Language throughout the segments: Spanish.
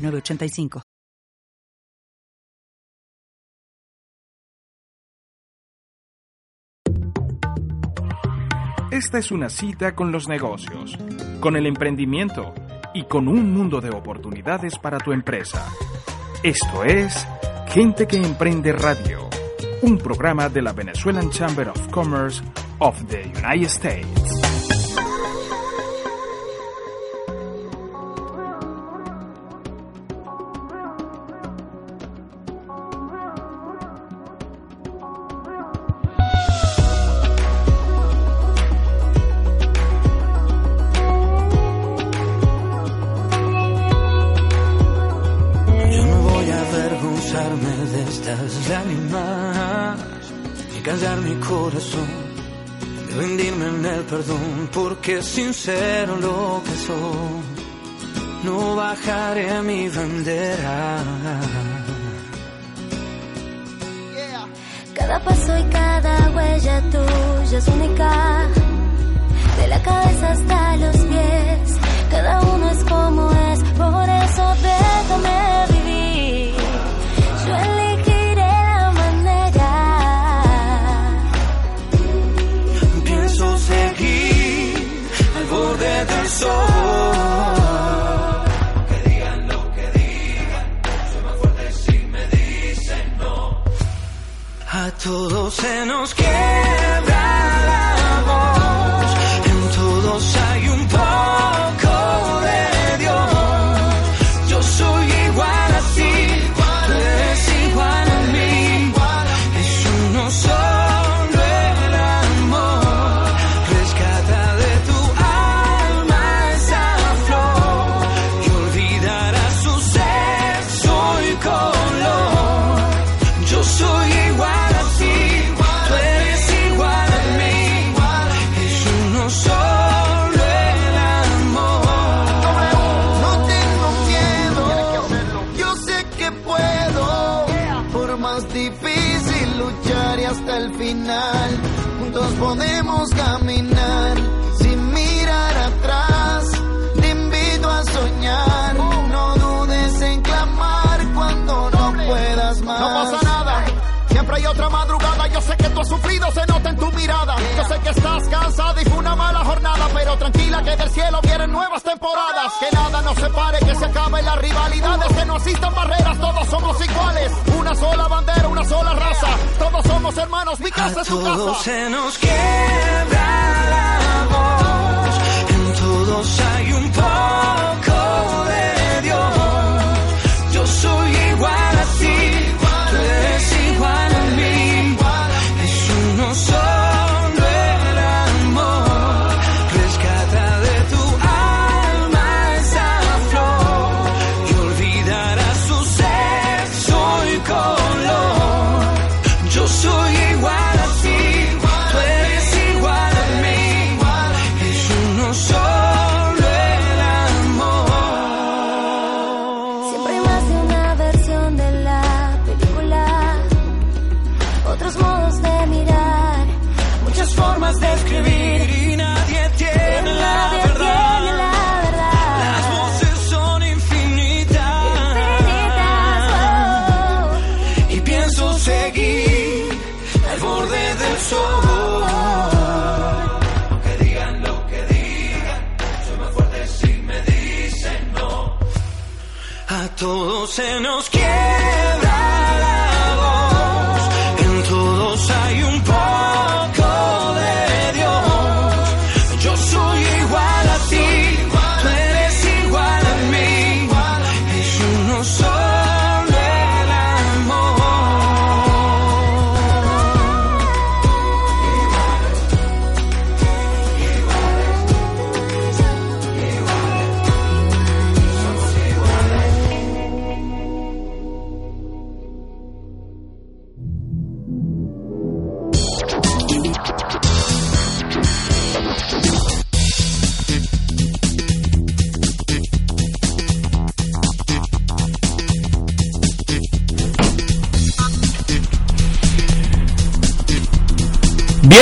906985. Esta es una cita con los negocios, con el emprendimiento y con un mundo de oportunidades para tu empresa. Esto es Gente que Emprende Radio, un programa de la Venezuelan Chamber of Commerce of the United States. Callar mi corazón y rendirme en el perdón porque sincero lo que soy. No bajaré mi bandera. Cada paso y cada huella tuya es única. De la cabeza hasta los pies, cada uno es como es. Por eso déjame Que digan lo que digan, soy más fuerte si me dicen no. A todos se nos quiebra rivalidades. Que no existan barreras, todos somos iguales. Una sola bandera, una sola raza. Todos somos hermanos, mi casa A es tu todos casa. se nos quiebra la voz, en todos hay un poco de Dios. Yo soy igual a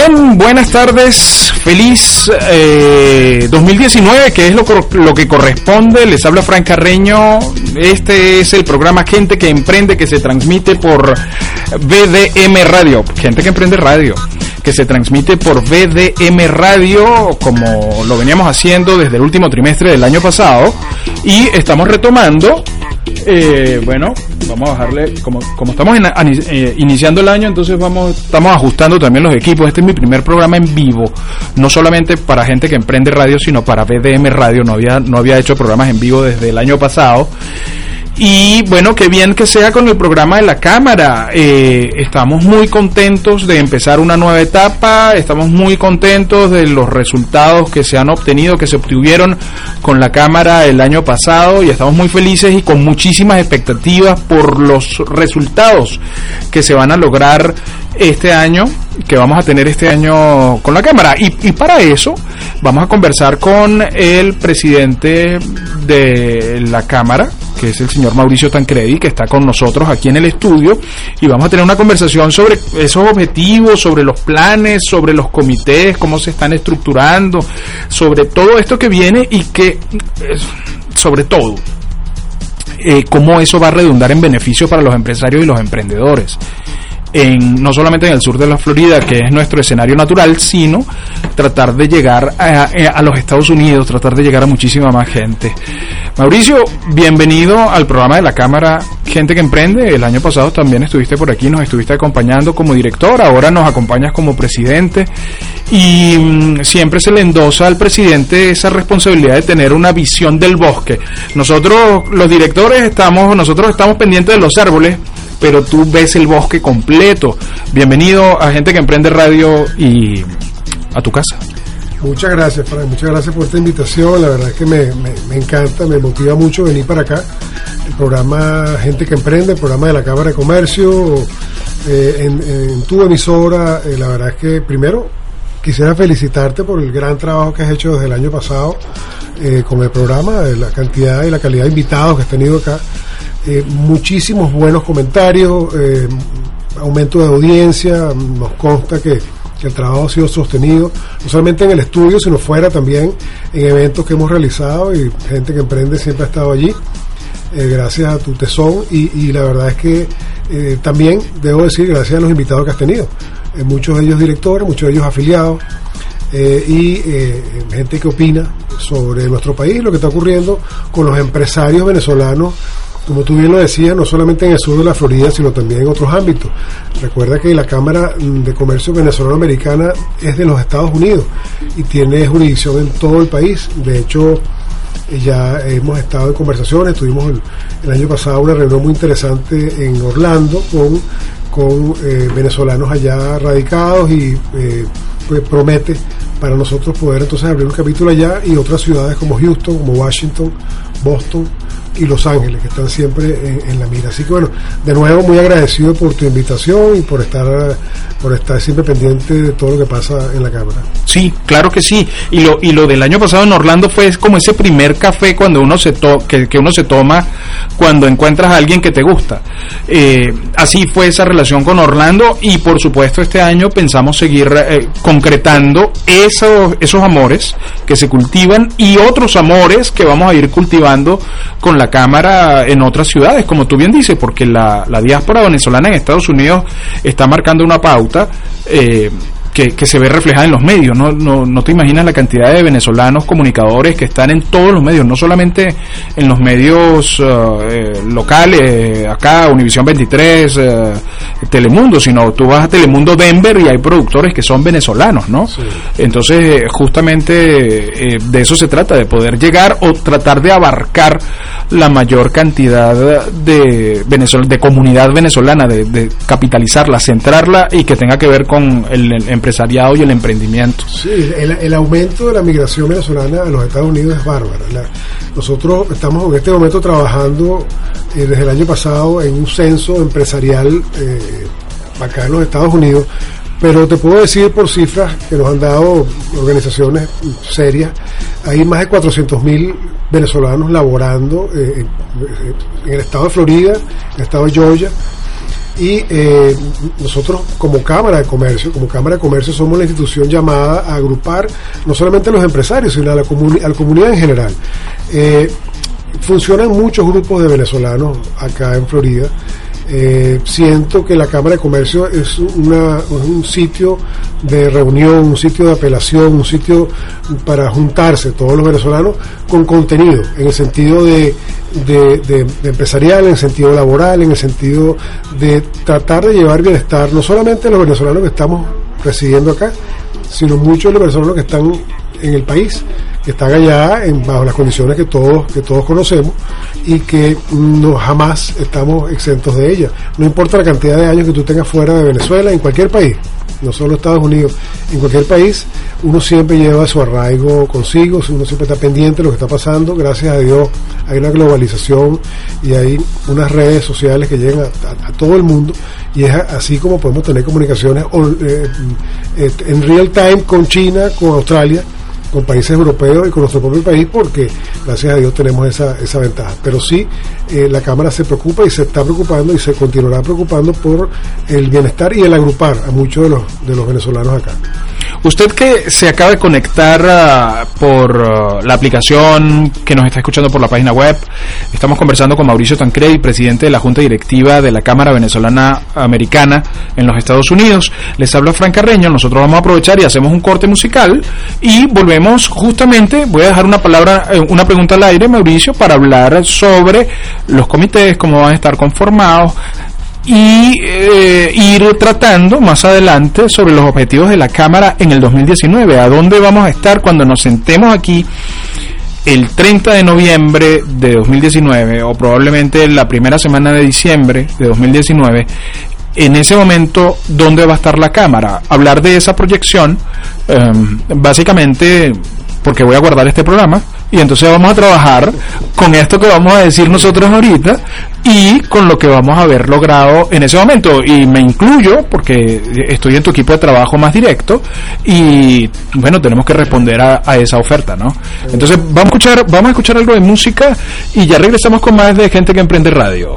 Buenas tardes, feliz eh, 2019, que es lo, lo que corresponde. Les habla Frank Carreño. Este es el programa Gente que Emprende que se transmite por BDM Radio. Gente que Emprende Radio. Que se transmite por BDM Radio, como lo veníamos haciendo desde el último trimestre del año pasado. Y estamos retomando eh, bueno, vamos a bajarle, como, como estamos eh, iniciando el año, entonces vamos, estamos ajustando también los equipos. Este es mi primer programa en vivo, no solamente para gente que emprende radio, sino para BDM Radio. No había, no había hecho programas en vivo desde el año pasado. Y bueno, qué bien que sea con el programa de la Cámara. Eh, estamos muy contentos de empezar una nueva etapa, estamos muy contentos de los resultados que se han obtenido, que se obtuvieron con la Cámara el año pasado y estamos muy felices y con muchísimas expectativas por los resultados que se van a lograr este año, que vamos a tener este año con la Cámara. Y, y para eso vamos a conversar con el presidente de la Cámara, que es el señor Mauricio Tancredi, que está con nosotros aquí en el estudio, y vamos a tener una conversación sobre esos objetivos, sobre los planes, sobre los comités, cómo se están estructurando, sobre todo esto que viene y que, sobre todo, eh, cómo eso va a redundar en beneficio para los empresarios y los emprendedores. En, no solamente en el sur de la Florida, que es nuestro escenario natural, sino tratar de llegar a, a los Estados Unidos, tratar de llegar a muchísima más gente. Mauricio, bienvenido al programa de la Cámara Gente que Emprende. El año pasado también estuviste por aquí, nos estuviste acompañando como director, ahora nos acompañas como presidente y mm, siempre se le endosa al presidente esa responsabilidad de tener una visión del bosque. Nosotros, los directores, estamos, nosotros estamos pendientes de los árboles, pero tú ves el bosque completo. Bienvenido a Gente que Emprende Radio y a tu casa. Muchas gracias, Frank. Muchas gracias por esta invitación. La verdad es que me, me- encanta, me motiva mucho venir para acá. El programa Gente que Emprende, el programa de la Cámara de Comercio, eh, en, tu emisora. eh, la verdad es que primero quisiera felicitarte por el gran trabajo que has hecho desde el año pasado eh, con el programa, la cantidad y la calidad de invitados que has tenido acá. Eh, muchísimos buenos comentarios, eh, aumento de audiencia, nos consta que, el trabajo ha sido sostenido, no solamente en el estudio, sino fuera también en eventos que hemos realizado y gente que emprende siempre ha estado allí, eh, gracias a tu tesón y, la verdad es que eh, también debo decir gracias a los invitados que has tenido, muchos de ellos directores, muchos de ellos afiliados. y gente que opina sobre nuestro país, lo que está ocurriendo con los empresarios venezolanos como tú bien lo decías, no solamente en el sur de la Florida, sino también en otros ámbitos. Recuerda que la Cámara mm, de Comercio Venezolano-Americana es de los Estados Unidos y tiene jurisdicción en todo el país. De hecho, eh, ya hemos estado en conversaciones, tuvimos el, año pasado una reunión muy interesante en Orlando con, con eh, venezolanos allá radicados y eh, pues promete para nosotros poder entonces abrir un capítulo allá y otras ciudades como Houston, como Washington, Boston y Los Ángeles, que están siempre en, la mira. Así que bueno, de nuevo muy agradecido por tu invitación y por estar, por estar siempre pendiente de todo lo que pasa en la Cámara. Sí, claro que sí. Y lo, y lo del año pasado en Orlando fue como ese primer café cuando uno se to que, que uno se toma cuando encuentras a alguien que te gusta. Eh, así fue esa relación con Orlando y por supuesto este año pensamos seguir eh, concretando esos, esos amores que se cultivan y otros amores que vamos a ir cultivando con la Cámara en otras ciudades, como tú bien dices, porque la, la diáspora venezolana en Estados Unidos está marcando una pauta. Eh, que, que se ve reflejada en los medios. ¿no? No, no te imaginas la cantidad de venezolanos comunicadores que están en todos los medios, no solamente en los medios uh, eh, locales, acá, Univisión 23, eh, Telemundo, sino tú vas a Telemundo Denver y hay productores que son venezolanos, ¿no? Entonces, eh, justamente eh, de eso se trata, de poder llegar o tratar de abarcar la mayor cantidad de, venezol de comunidad venezolana, de, de capitalizarla, centrarla y que tenga que ver con el, el empresariado y el emprendimiento. Sí, el, el aumento de la migración venezolana a los Estados Unidos es bárbara. La- nosotros estamos en este momento trabajando eh, desde el año pasado en un censo empresarial eh, acá en los Estados Unidos, pero te puedo decir por cifras que nos han dado organizaciones serias, hay más de 400 mil venezolanos laborando eh, en, el estado de Florida, en el estado de Georgia, Y eh, nosotros como Cámara de Comercio, como Cámara de Comercio somos la institución llamada a agrupar no solamente a los empresarios, sino a la, comuni- comunidad en general. Eh, funcionan muchos grupos de venezolanos acá en Florida. Eh, siento que la Cámara de Comercio es una- un sitio de reunión, un sitio de apelación, un sitio para juntarse todos los venezolanos con contenido, en el sentido de empresarial, en el sentido laboral, en el sentido de tratar de llevar bienestar no solamente a los venezolanos que estamos residiendo acá, sino muchos de los venezolanos que están en el país, que están allá en, bajo las condiciones que todos, que todos conocemos y que no jamás estamos exentos de ellas. No importa la cantidad de años que tú tengas fuera de Venezuela, en cualquier país, no solo Estados Unidos, en cualquier país, uno siempre lleva su arraigo consigo, uno siempre está pendiente de lo que está pasando, gracias a Dios hay una globalización y hay unas redes sociales que llegan a, todo el mundo y es así como podemos tener comunicaciones on- eh, eh, en real time con China, con Australia, con países europeos y con nuestro propio país porque gracias a Dios tenemos esa, esa ventaja. Pero sí, eh, la Cámara se preocupa y se está preocupando y se continuará preocupando por el bienestar y el agrupar a muchos de los, de los venezolanos acá. Usted que se acaba de conectar ah, por ah, la aplicación que nos está escuchando por la página web, estamos conversando con Mauricio Tancredi, presidente de la Junta Directiva de la Cámara Venezolana Americana en los Estados Unidos. Les habla Fran Carreño, nosotros vamos a aprovechar y hacemos un corte musical y volvemos justamente, voy a dejar una palabra, eh, una pregunta al aire, Mauricio, para hablar sobre los comités, cómo van a estar conformados, y eh, ir tratando más adelante sobre los objetivos de la Cámara en el 2019. ¿A dónde vamos a estar cuando nos sentemos aquí el 30 de noviembre de 2019 o probablemente la primera semana de diciembre de 2019? En ese momento, ¿dónde va a estar la Cámara? Hablar de esa proyección, eh, básicamente porque voy a guardar este programa y entonces vamos a trabajar con esto que vamos a decir nosotros ahorita y con lo que vamos a haber logrado en ese momento. Y me incluyo porque estoy en tu equipo de trabajo más directo y bueno tenemos que responder a, a esa oferta no entonces vamos a escuchar vamos a escuchar algo de música y ya regresamos con más de gente que emprende radio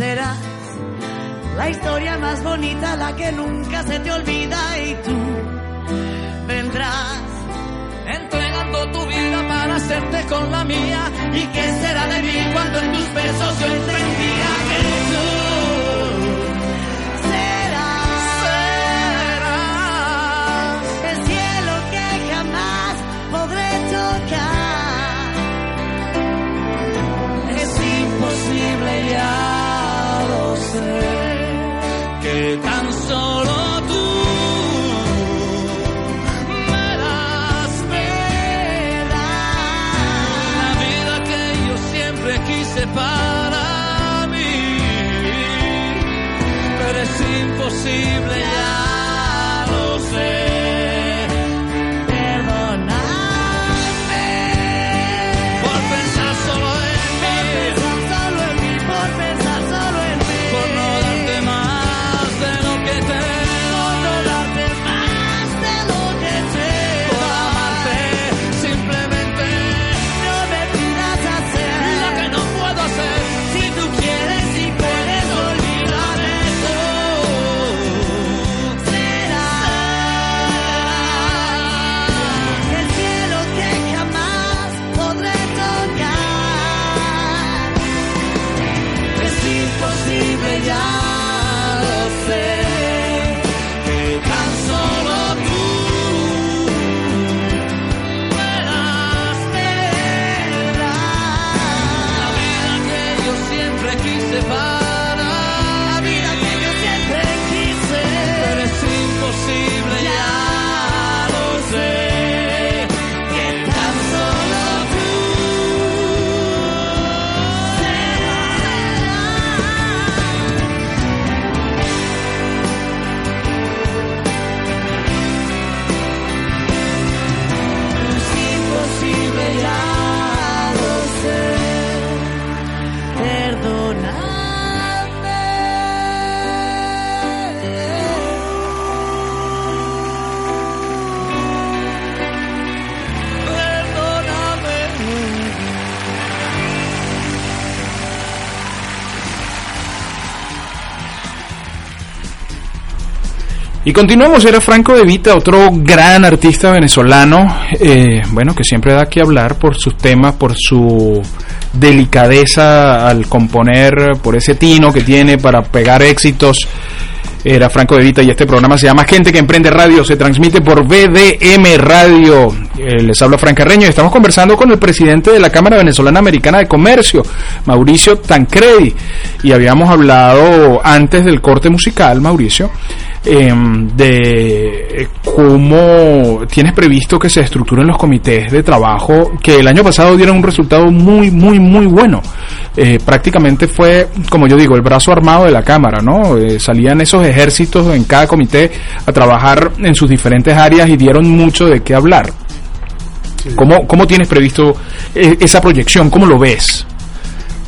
Serás la historia más bonita, la que nunca se te olvida y tú vendrás entregando tu vida para hacerte con la mía. ¿Y qué será de mí cuando en tus besos yo entendía sé, que tan solo tú me das, la vida que yo siempre quise para mí. Pero es imposible, Y continuamos, era Franco De Vita, otro gran artista venezolano, eh, bueno, que siempre da que hablar por sus temas, por su delicadeza al componer, por ese tino que tiene para pegar éxitos. Era Franco De Vita y este programa se llama Gente que Emprende Radio, se transmite por BDM Radio. Eh, les habla Frank Carreño y estamos conversando con el presidente de la Cámara Venezolana Americana de Comercio, Mauricio Tancredi. Y habíamos hablado antes del corte musical, Mauricio, em, de cómo tienes previsto que se estructuren los comités de trabajo que el año pasado dieron un resultado muy, muy, muy bueno. Eh, prácticamente fue, como yo digo, el brazo armado de la Cámara, ¿no? Eh, salían esos ejércitos en cada comité a trabajar en sus diferentes áreas y dieron mucho de qué hablar. ¿Cómo, ¿Cómo tienes previsto eh, esa proyección? ¿Cómo lo ves?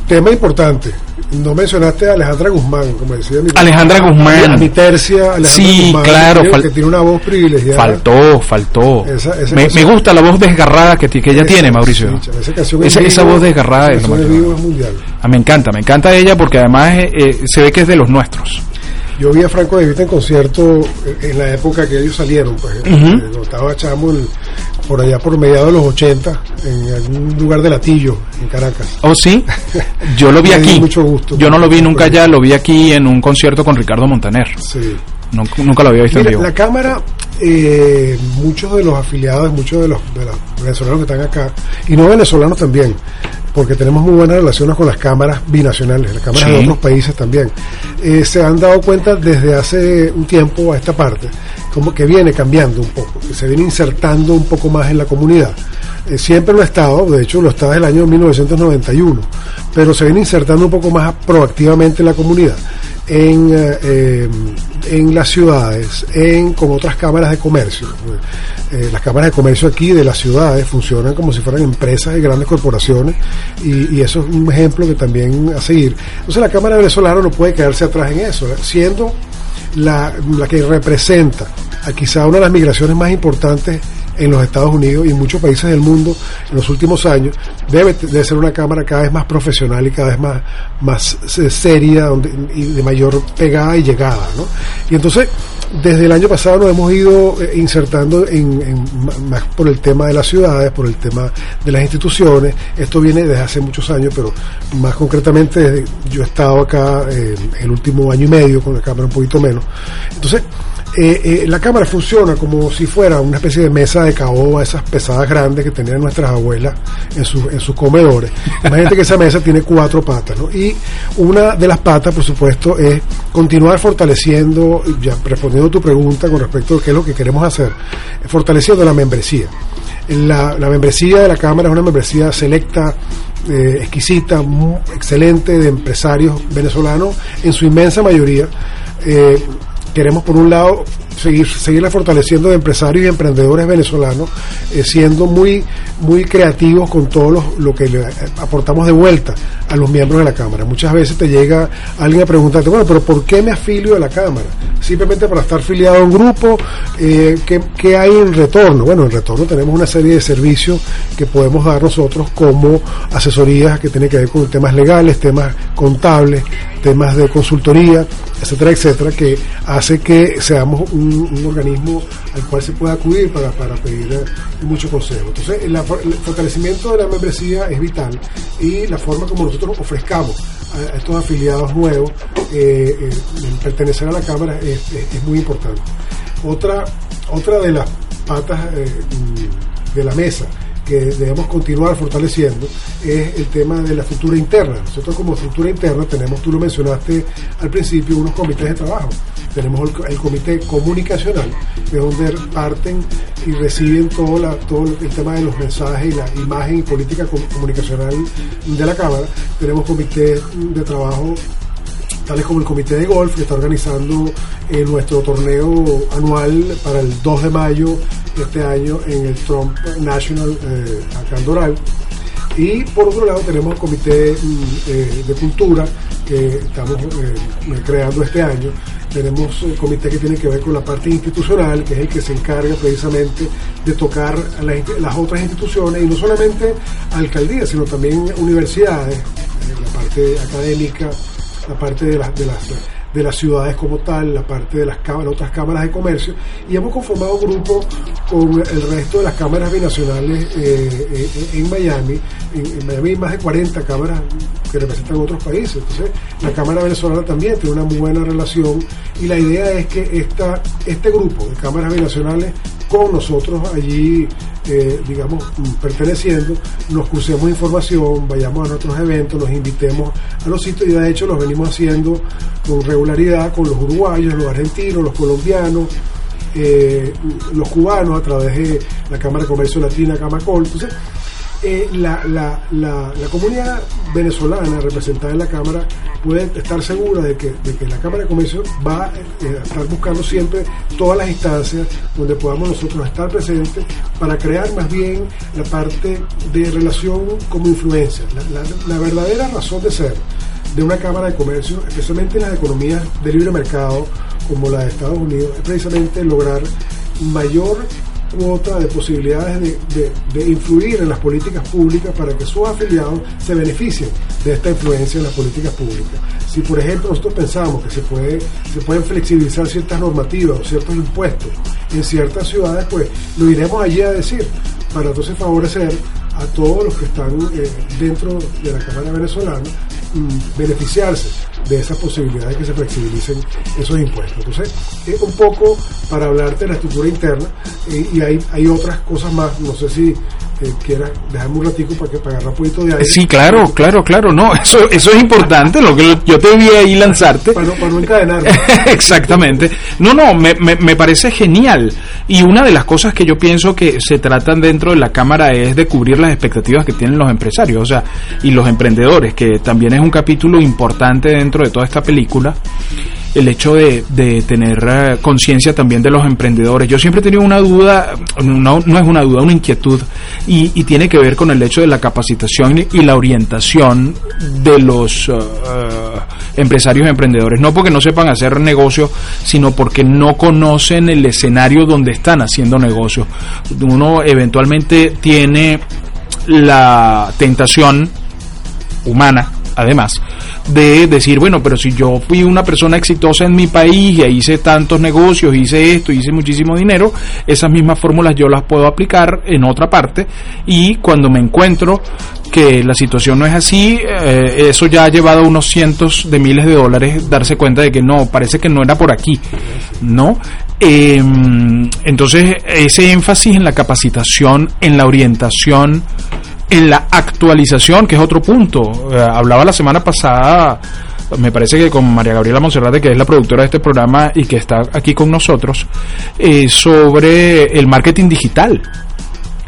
Tema importante. No mencionaste a Alejandra Guzmán, como decía mi Alejandra Guzmán. Mi tercia, Alejandra Sí, Guzmán, claro, que, tiene una voz privilegiada. Faltó, faltó. Esa- esa me, gusta la voz desgarrada que, que ella Esa- tiene, Mauricio. sí, esa, en esa, vivo- voz desgarrada es lo vivo es mundial. Ah, me encanta, me encanta ella porque además eh, eh, se ve que es de los nuestros. Yo vi a Franco de Vita en concierto eh, en la época que ellos salieron, pues, eh, cuando estaba chamo en- por allá por mediados de los 80, en algún lugar de Latillo, en Caracas. ¿Oh, sí? Yo lo vi aquí. mucho gusto. Yo no lo vi nunca allá, lo vi aquí en un concierto con Ricardo Montaner. Sí. No- nunca lo había visto en vivo. la Cámara, eh, muchos de los afiliados, muchos de los, de los venezolanos que están acá, y no venezolanos también, porque tenemos muy buenas relaciones con las cámaras binacionales, las cámaras Sí. de otros países también, eh, se han dado cuenta desde hace un tiempo a esta parte, como que viene cambiando un poco, que se viene insertando un poco más en la comunidad. Eh, siempre lo ha estado, de hecho lo está desde el año 1991, pero se viene insertando un poco más proactivamente en la comunidad, en, eh, en las ciudades, en con otras cámaras de comercio. Eh, las cámaras de comercio aquí de las ciudades funcionan como si fueran empresas y grandes corporaciones y, y eso es un ejemplo que también a seguir. Entonces la Cámara Venezolana no puede quedarse atrás en eso, ¿eh? siendo la, la que representa a quizá una de las migraciones más importantes en los Estados Unidos y en muchos países del mundo en los últimos años, debe de ser una cámara cada vez más profesional y cada vez más, más eh, seria donde, y de mayor pegada y llegada. ¿no? Y entonces, desde el año pasado nos hemos ido eh, insertando en, en más por el tema de las ciudades, por el tema de las instituciones. Esto viene desde hace muchos años, pero más concretamente desde, yo he estado acá eh, el último año y medio con la cámara un poquito menos. Entonces, eh, eh, la cámara funciona como si fuera una especie de mesa de caoba, esas pesadas grandes que tenían nuestras abuelas en, sus en sus comedores. Imagínate que esa mesa tiene cuatro patas, ¿no? Y una de las patas, por supuesto, es continuar fortaleciendo, ya respondiendo a tu pregunta con respecto a qué es lo que queremos hacer, fortaleciendo la membresía. La, la membresía de la Cámara es una membresía selecta, eh, exquisita, excelente de empresarios venezolanos, en su inmensa mayoría. Queremos por un lado seguir seguirla fortaleciendo de empresarios y emprendedores venezolanos eh, siendo muy muy creativos con todo lo, lo que le aportamos de vuelta a los miembros de la cámara. Muchas veces te llega alguien a preguntarte bueno pero por qué me afilio a la cámara simplemente para estar afiliado a un grupo eh, ¿qué, qué hay en retorno bueno en retorno tenemos una serie de servicios que podemos dar nosotros como asesorías que tienen que ver con temas legales temas contables temas de consultoría etcétera etcétera que hace que seamos un, un organismo al cual se pueda acudir para, pedir eh, mucho consejo. Entonces el, fortalecimiento de la membresía es vital y la forma como nosotros ofrezcamos a, estos afiliados nuevos eh, eh, pertenecer a la cámara es, muy importante. Otra otra de las patas de la mesa que debemos continuar fortaleciendo es el tema de la estructura interna. Nosotros como estructura interna tenemos, tú lo mencionaste al principio, unos comités de trabajo. Tenemos el, comité comunicacional, de donde parten y reciben todo, la, todo el tema de los mensajes y la imagen y política com- comunicacional de la Cámara. Tenemos comités de trabajo tales como el Comité de Golf, que está organizando eh, nuestro torneo anual para el 2 de mayo este año en el Trump National eh, acá. Y por otro lado tenemos el Comité mm, eh, de Cultura que estamos eh, creando este año. Tenemos el comité que tiene que ver con la parte institucional, que es el que se encarga precisamente de tocar a las, otras instituciones y no solamente alcaldías, sino también universidades, la parte académica, la parte de las, de las de las ciudades como tal, la parte de las otras cámaras de comercio, y hemos conformado un grupo con el resto de las cámaras binacionales eh, eh, en Miami. En, Miami hay más de 40 cámaras que representan otros países. Entonces, la Cámara Venezolana también tiene una buena relación y la idea es que esta, este grupo de cámaras binacionales con nosotros allí, eh, digamos, perteneciendo, nos crucemos información, vayamos a nuestros eventos, nos invitemos a los sitios y de hecho los venimos haciendo con regularidad con los uruguayos, los argentinos, los colombianos, eh, los cubanos a través de la Cámara de Comercio Latina, Camacol. Entonces, eh, la, la, la, comunidad venezolana representada en la Cámara puede estar segura de que, de que la Cámara de Comercio va eh, a estar buscando siempre todas las instancias donde podamos nosotros estar presentes para crear más bien la parte de relación como influencia, la verdadera razón de ser de una Cámara de Comercio, especialmente en las economías de libre mercado como la de Estados Unidos, es precisamente lograr mayor cuota de posibilidades de, de- influir en las políticas públicas para que sus afiliados se beneficien de esta influencia en las políticas públicas. Si, por ejemplo, nosotros pensamos que se, puede, se pueden flexibilizar ciertas normativas o ciertos impuestos en ciertas ciudades, pues lo iremos allí a decir para entonces favorecer a todos los que están eh, dentro de la Cámara venezolana beneficiarse de esas posibilidades que se flexibilicen esos impuestos. Entonces, es un poco para hablarte de la estructura interna eh, y hay, hay otras cosas más, no sé si eh, quieras dejarme un ratico para que para agarrar un poquito de aire. Sí, claro, claro, claro, no, eso, eso es importante, lo que yo te vi ahí lanzarte. Para no, para no encadenar. Exactamente. No, no, me, me, me parece genial. Y una de las cosas que yo pienso que se tratan dentro de la Cámara es de cubrir las expectativas que tienen los empresarios, o sea, y los emprendedores, que también es un capítulo importante dentro de toda esta película. El hecho de, tener eh, conciencia también de los emprendedores. Yo siempre he tenido una duda, no, no es una duda, una inquietud, y, y tiene que ver con el hecho de la capacitación y la orientación de los eh, empresarios y emprendedores. No porque no sepan hacer negocio, sino porque no conocen el escenario donde están haciendo negocio. Uno eventualmente tiene la tentación humana, además, de decir, bueno, pero si yo fui una persona exitosa en mi país y hice tantos negocios, hice esto, hice muchísimo dinero, esas mismas fórmulas yo las puedo aplicar en otra parte y cuando me encuentro que la situación no es así, eh, eso ya ha llevado unos cientos de miles de dólares darse cuenta de que no, parece que no era por aquí, ¿no? Eh, entonces, ese énfasis en la capacitación, en la orientación, en la actualización, que es otro punto. Eh, hablaba la semana pasada, me parece que con María Gabriela Monserrate, que es la productora de este programa y que está aquí con nosotros, eh, sobre el marketing digital.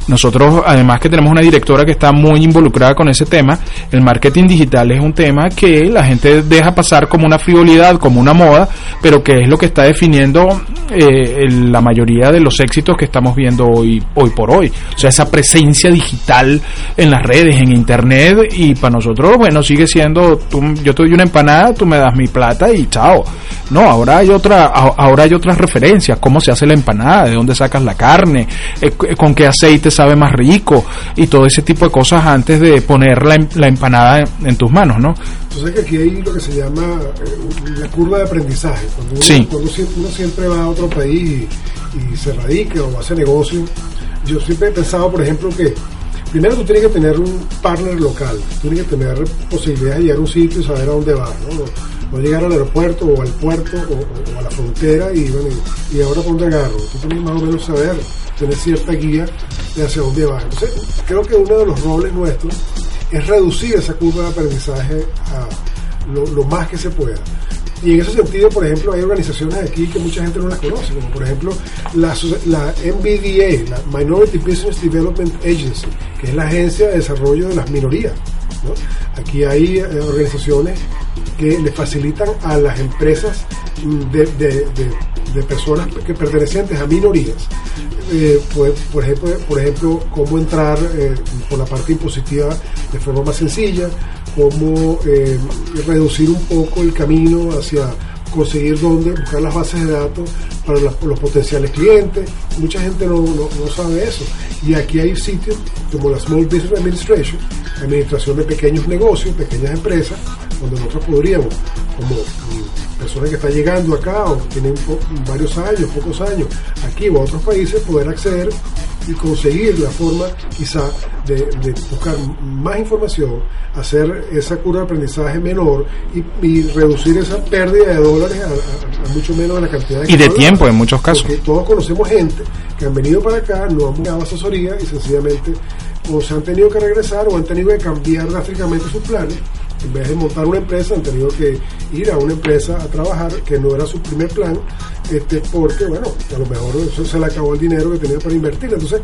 Nosotros, además que tenemos una directora que está muy involucrada con ese tema, el marketing digital es un tema que la gente deja pasar como una frivolidad, como una moda, pero que es lo que está definiendo eh, la mayoría de los éxitos que estamos viendo hoy, hoy por hoy. O sea, esa presencia digital en las redes, en internet, y para nosotros, bueno, sigue siendo, tú, yo te doy una empanada, tú me das mi plata y chao. No, ahora hay otra, ahora hay otras referencias, cómo se hace la empanada, de dónde sacas la carne, eh, con qué aceite sabe más rico y todo ese tipo de cosas antes de poner la, em- la empanada en, en tus manos, ¿no? Entonces que aquí hay lo que se llama eh, la curva de aprendizaje. Cuando uno, Sí. cuando uno siempre va a otro país y, y se radica o hace negocio, yo siempre he pensado, por ejemplo, que primero tú tienes que tener un partner local, tienes que tener posibilidad de llegar a un sitio y saber a dónde vas, ¿no? Llegar al aeropuerto o al puerto o, a la frontera y bueno, y, ahora por dónde agarro. Tú tienes más o menos saber, tener cierta guía de hacia dónde vas. Entonces, creo que uno de los roles nuestros es reducir esa curva de aprendizaje a lo, más que se pueda. Y en ese sentido, por ejemplo, hay organizaciones aquí que mucha gente no las conoce, como por ejemplo la, la MBDA, la Minority Business Development Agency, que es la agencia de desarrollo de las minorías. Aquí hay eh, organizaciones que le facilitan a las empresas mm, de personas que pertenecientes a minorías. Eh, pues, por, ejemplo, por ejemplo, cómo entrar eh, por la parte impositiva de forma más sencilla, cómo eh, reducir un poco el camino hacia conseguir dónde buscar las bases de datos para los potenciales clientes. Mucha gente no, no- no sabe eso. Y aquí hay sitios como la Small Business Administration, administración de pequeños negocios, pequeñas empresas, donde nosotros podríamos, como persona que está llegando acá o tiene po- varios años, pocos años, aquí o a otros países, poder acceder y conseguir la forma quizá de, de buscar más información, hacer esa curva de aprendizaje menor y, y reducir esa pérdida de dólares a, a- a mucho menos de la cantidad Y de que tiempo en muchos casos. porque todos conocemos gente que han venido para acá, no han buscado asesoría y sencillamente o se han tenido que regresar o han tenido que cambiar drásticamente sus planes. En vez de montar una empresa, han tenido que ir a una empresa a trabajar, que no era su primer plan, este, porque, bueno, a lo mejor se le acabó el dinero que tenía para invertir. Entonces,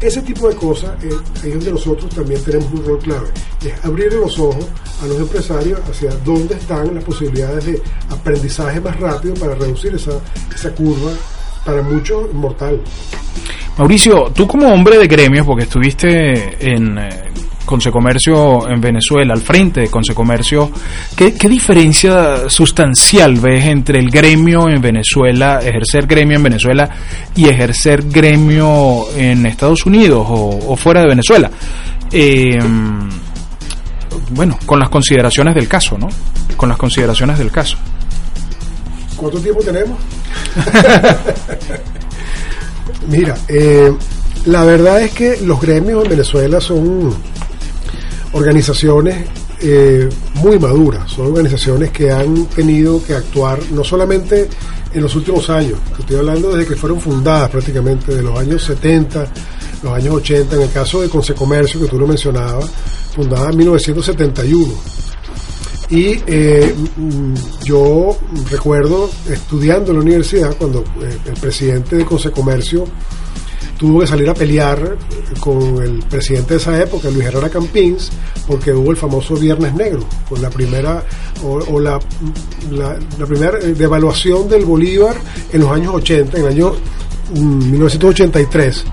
ese tipo de cosas eh, ahí donde nosotros también tenemos un rol clave, es abrir los ojos a los empresarios hacia dónde están las posibilidades de aprendizaje más rápido para reducir esa, esa curva para muchos mortal. Mauricio, tú como hombre de gremios, porque estuviste en eh, Consecomercio en Venezuela, al frente de Consecomercio, ¿qué, ¿qué diferencia sustancial ves entre el gremio en Venezuela, ejercer gremio en Venezuela y ejercer gremio en Estados Unidos o, o fuera de Venezuela? Eh, bueno, con las consideraciones del caso, ¿no? Con las consideraciones del caso. ¿Cuánto tiempo tenemos? Mira, eh, la verdad es que los gremios en Venezuela son organizaciones eh, muy maduras, son organizaciones que han tenido que actuar no solamente en los últimos años, estoy hablando desde que fueron fundadas prácticamente, de los años 70, los años 80, en el caso de Consecomercio, que tú lo mencionabas, fundada en 1971. Y eh, mm, yo recuerdo estudiando en la universidad cuando eh, el presidente de Consecomercio tuvo que salir a pelear con el presidente de esa época, Luis Herrera Campins, porque hubo el famoso Viernes Negro, con la primera o, o la, primera devaluación del Bolívar en los años 80, en el año mm, 1983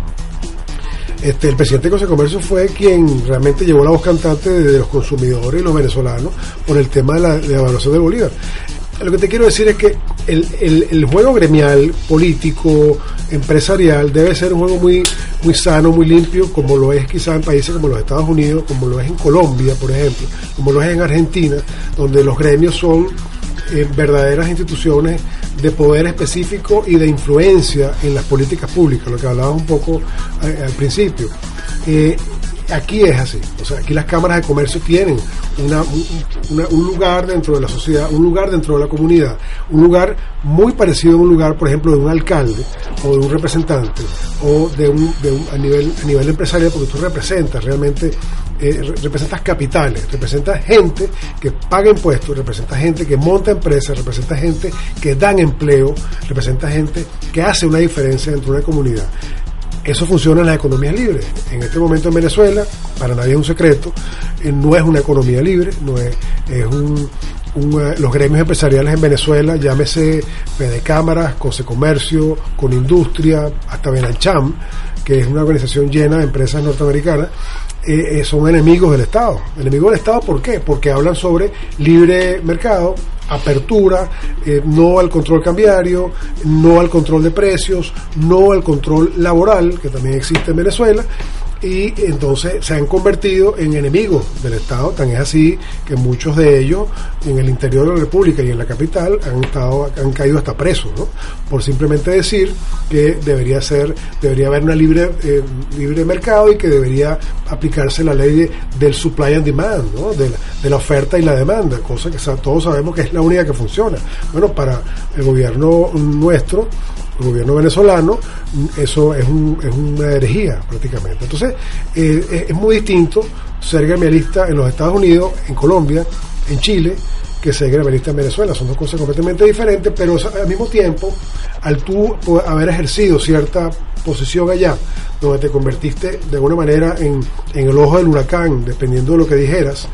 este, el presidente de Consejo Comercio fue quien realmente llevó la voz cantante de, los consumidores y los venezolanos por el tema de la, de la evaluación del Bolívar. Lo que te quiero decir es que el, el- juego gremial, político, empresarial, debe ser un juego muy, muy sano, muy limpio, como lo es quizá en países como los Estados Unidos, como lo es en Colombia, por ejemplo, como lo es en Argentina, donde los gremios son eh, verdaderas instituciones de poder específico y de influencia en las políticas públicas, lo que hablabas un poco eh, al principio. Eh, aquí es así, o sea, aquí las cámaras de comercio tienen un, lugar dentro de la sociedad, un lugar dentro de la comunidad, un lugar muy parecido a un lugar, por ejemplo, de un alcalde o de un representante o de un, a nivel a nivel empresarial, porque tú representas realmente eh, re- representas capitales, representas gente que paga impuestos, representas gente que monta empresas, representas gente que dan empleo, representas gente que hace una diferencia dentro de una comunidad. Eso funciona en las economías libres. En este momento en Venezuela, para nadie es un secreto, eh, no es una economía libre, no es, es un, un, eh, los gremios empresariales en Venezuela, llámese Fede Cámaras, Conce Comercio, con Industria, hasta Benancham, que es una organización llena de empresas norteamericanas, eh, eh, son enemigos del Estado. Enemigos del Estado, ¿por qué? Porque hablan sobre libre mercado, apertura, eh, no al control cambiario, no al control de precios, no al control laboral, que también existe en Venezuela, y entonces se han convertido en enemigos del Estado, tan es así que muchos de ellos en el interior de la República y en la capital han estado han caído hasta presos, ¿no? Por simplemente decir que debería ser debería haber una libre eh, libre mercado y que debería aplicarse la ley de- del supply and demand, ¿no? De la, de la oferta y la demanda, cosa que todos sabemos que es la única que funciona. Bueno, para el gobierno nuestro gobierno venezolano, eso es, un- es una herejía prácticamente. Entonces, eh, es, muy distinto ser gremialista en los Estados Unidos, en Colombia, en Chile, que ser gremialista en Venezuela. Son dos cosas completamente diferentes, pero al mismo tiempo, al tú haber ejercido cierta posición allá, donde te convertiste de alguna manera en, en el ojo del huracán, dependiendo de lo que dijeras,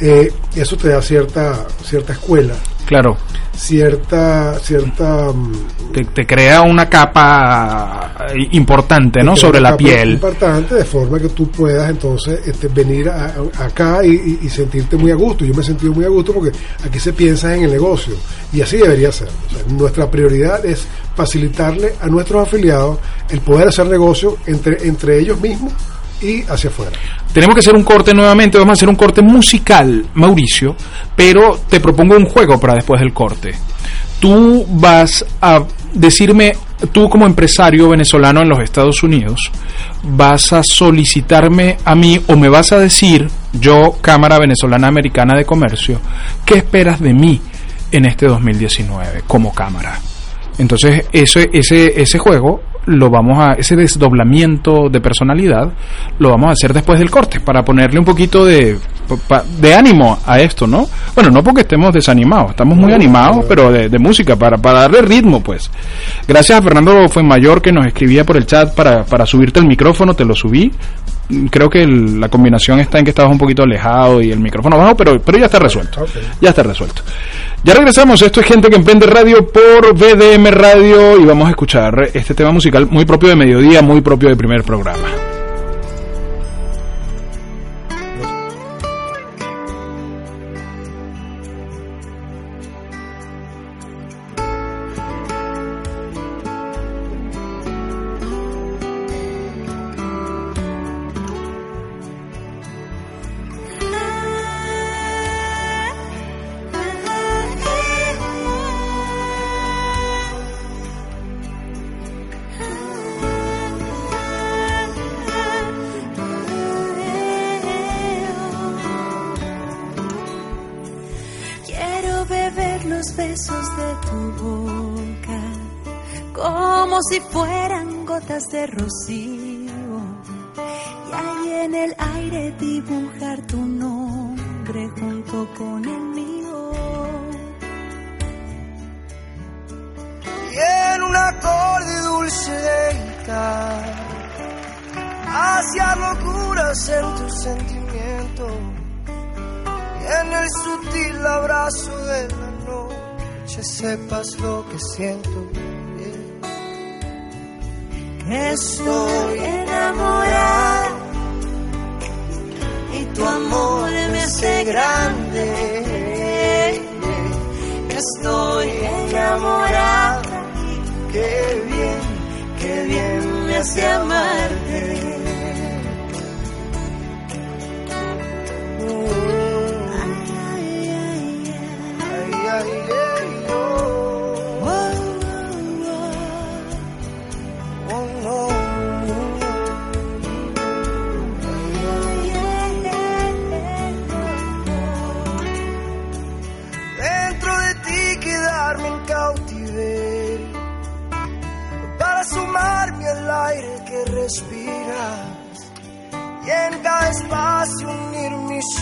eh, eso te da cierta, cierta escuela, Claro, cierta, cierta mm, te, te crea una capa eh, importante, ¿no? Sobre una la capa piel. Importante, de forma que tú puedas entonces este, venir a- a- acá y sentirte muy a gusto. Yo me he sentido muy a gusto porque aquí se piensa en el negocio y así debería ser. O sea, nuestra prioridad es facilitarle a nuestros afiliados el poder hacer negocio entre, entre ellos mismos y hacia afuera. Tenemos que hacer un corte nuevamente, vamos a hacer un corte musical, Mauricio, pero te propongo un juego para después del corte. tú vas a decirme, tú como empresario venezolano en los Estados Unidos, vas a solicitarme a mí o me vas a decir, yo, Cámara Venezolana Americana de Comercio, ¿qué esperas de mí en este 2019 como Cámara? Entonces, ese, ese, ese juego lo vamos a, ese desdoblamiento de personalidad, lo vamos a hacer después del corte, para ponerle un poquito de, de ánimo a esto, ¿no? Bueno, no porque estemos desanimados, estamos muy animados, pero de, de música, para, para darle ritmo, pues. Gracias a Fernando Fuenmayor que nos escribía por el chat para, para subirte el micrófono, te lo subí. Mm, Creo que el- la combinación está en que estabas un poquito alejado y el micrófono bajo, pero, pero ya está resuelto. Ya está resuelto. Ya regresamos, esto es Gente que Emprende Radio por VDM Radio y vamos a escuchar este tema musical muy propio de mediodía, muy propio de primer programa. Estoy enamorada y tu amor me hace grande. Estoy enamorada qué bien, qué bien me hace amarte.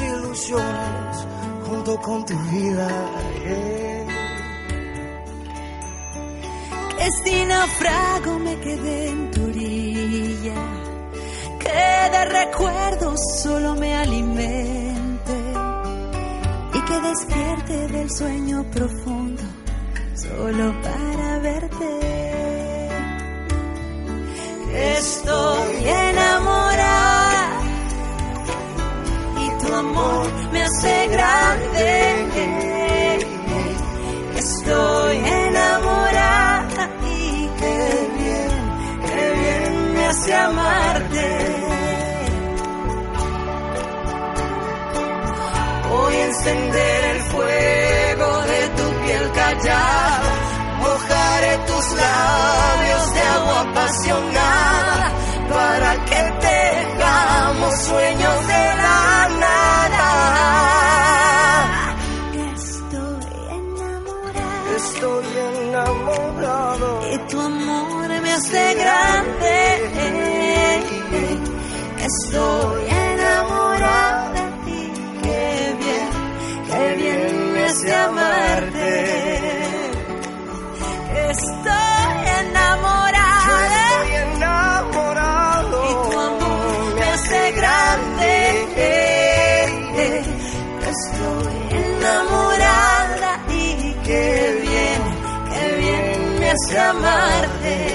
Ilusiones junto con tu vida. que si naufrago me quedé en tu orilla, que de recuerdos solo me alimente. Y que despierte del sueño profundo solo para me hace grande. Estoy enamorada y qué bien, qué bien me hace amarte. Voy a encender el fuego de tu piel callada, mojaré tus labios de agua apasionada para que tengamos sueños de hace grande. Estoy enamorada y qué bien, qué bien me hace amarte. Estoy enamorada Estoy enamorado. y tu amor me hace grande. Estoy enamorada y qué bien, qué bien me hace amarte.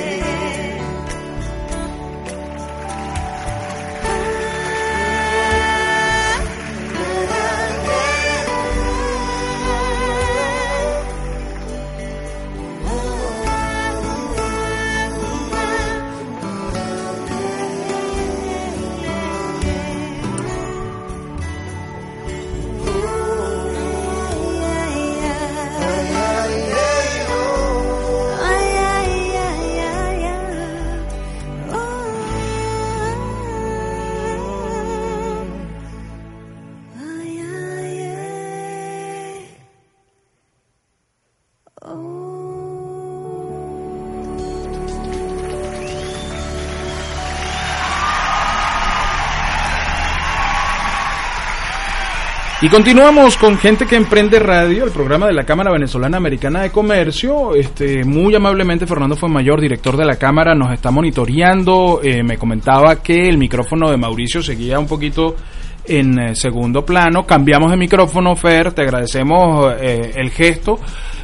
Y continuamos con Gente que Emprende Radio, el programa de la Cámara Venezolana Americana de Comercio. Este, muy amablemente, Fernando Fuenmayor, director de la Cámara, nos está monitoreando. Eh, me comentaba que el micrófono de Mauricio seguía un poquito en eh, segundo plano. Cambiamos de micrófono, Fer, te agradecemos eh, el gesto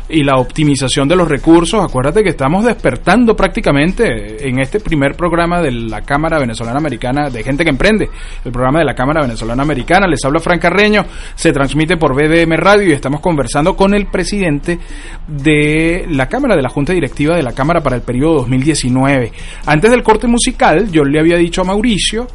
y la optimización de los recursos. Acuérdate que estamos despertando prácticamente en este primer programa de la Cámara Venezolana Americana de Gente que Emprende, el programa de la Cámara Venezolana Americana. Les habla Fran Carreño, se transmite por BDM Radio y estamos conversando con el presidente de la Cámara, de la Junta Directiva de la Cámara para el periodo 2019. Antes del corte musical, yo le había dicho a Mauricio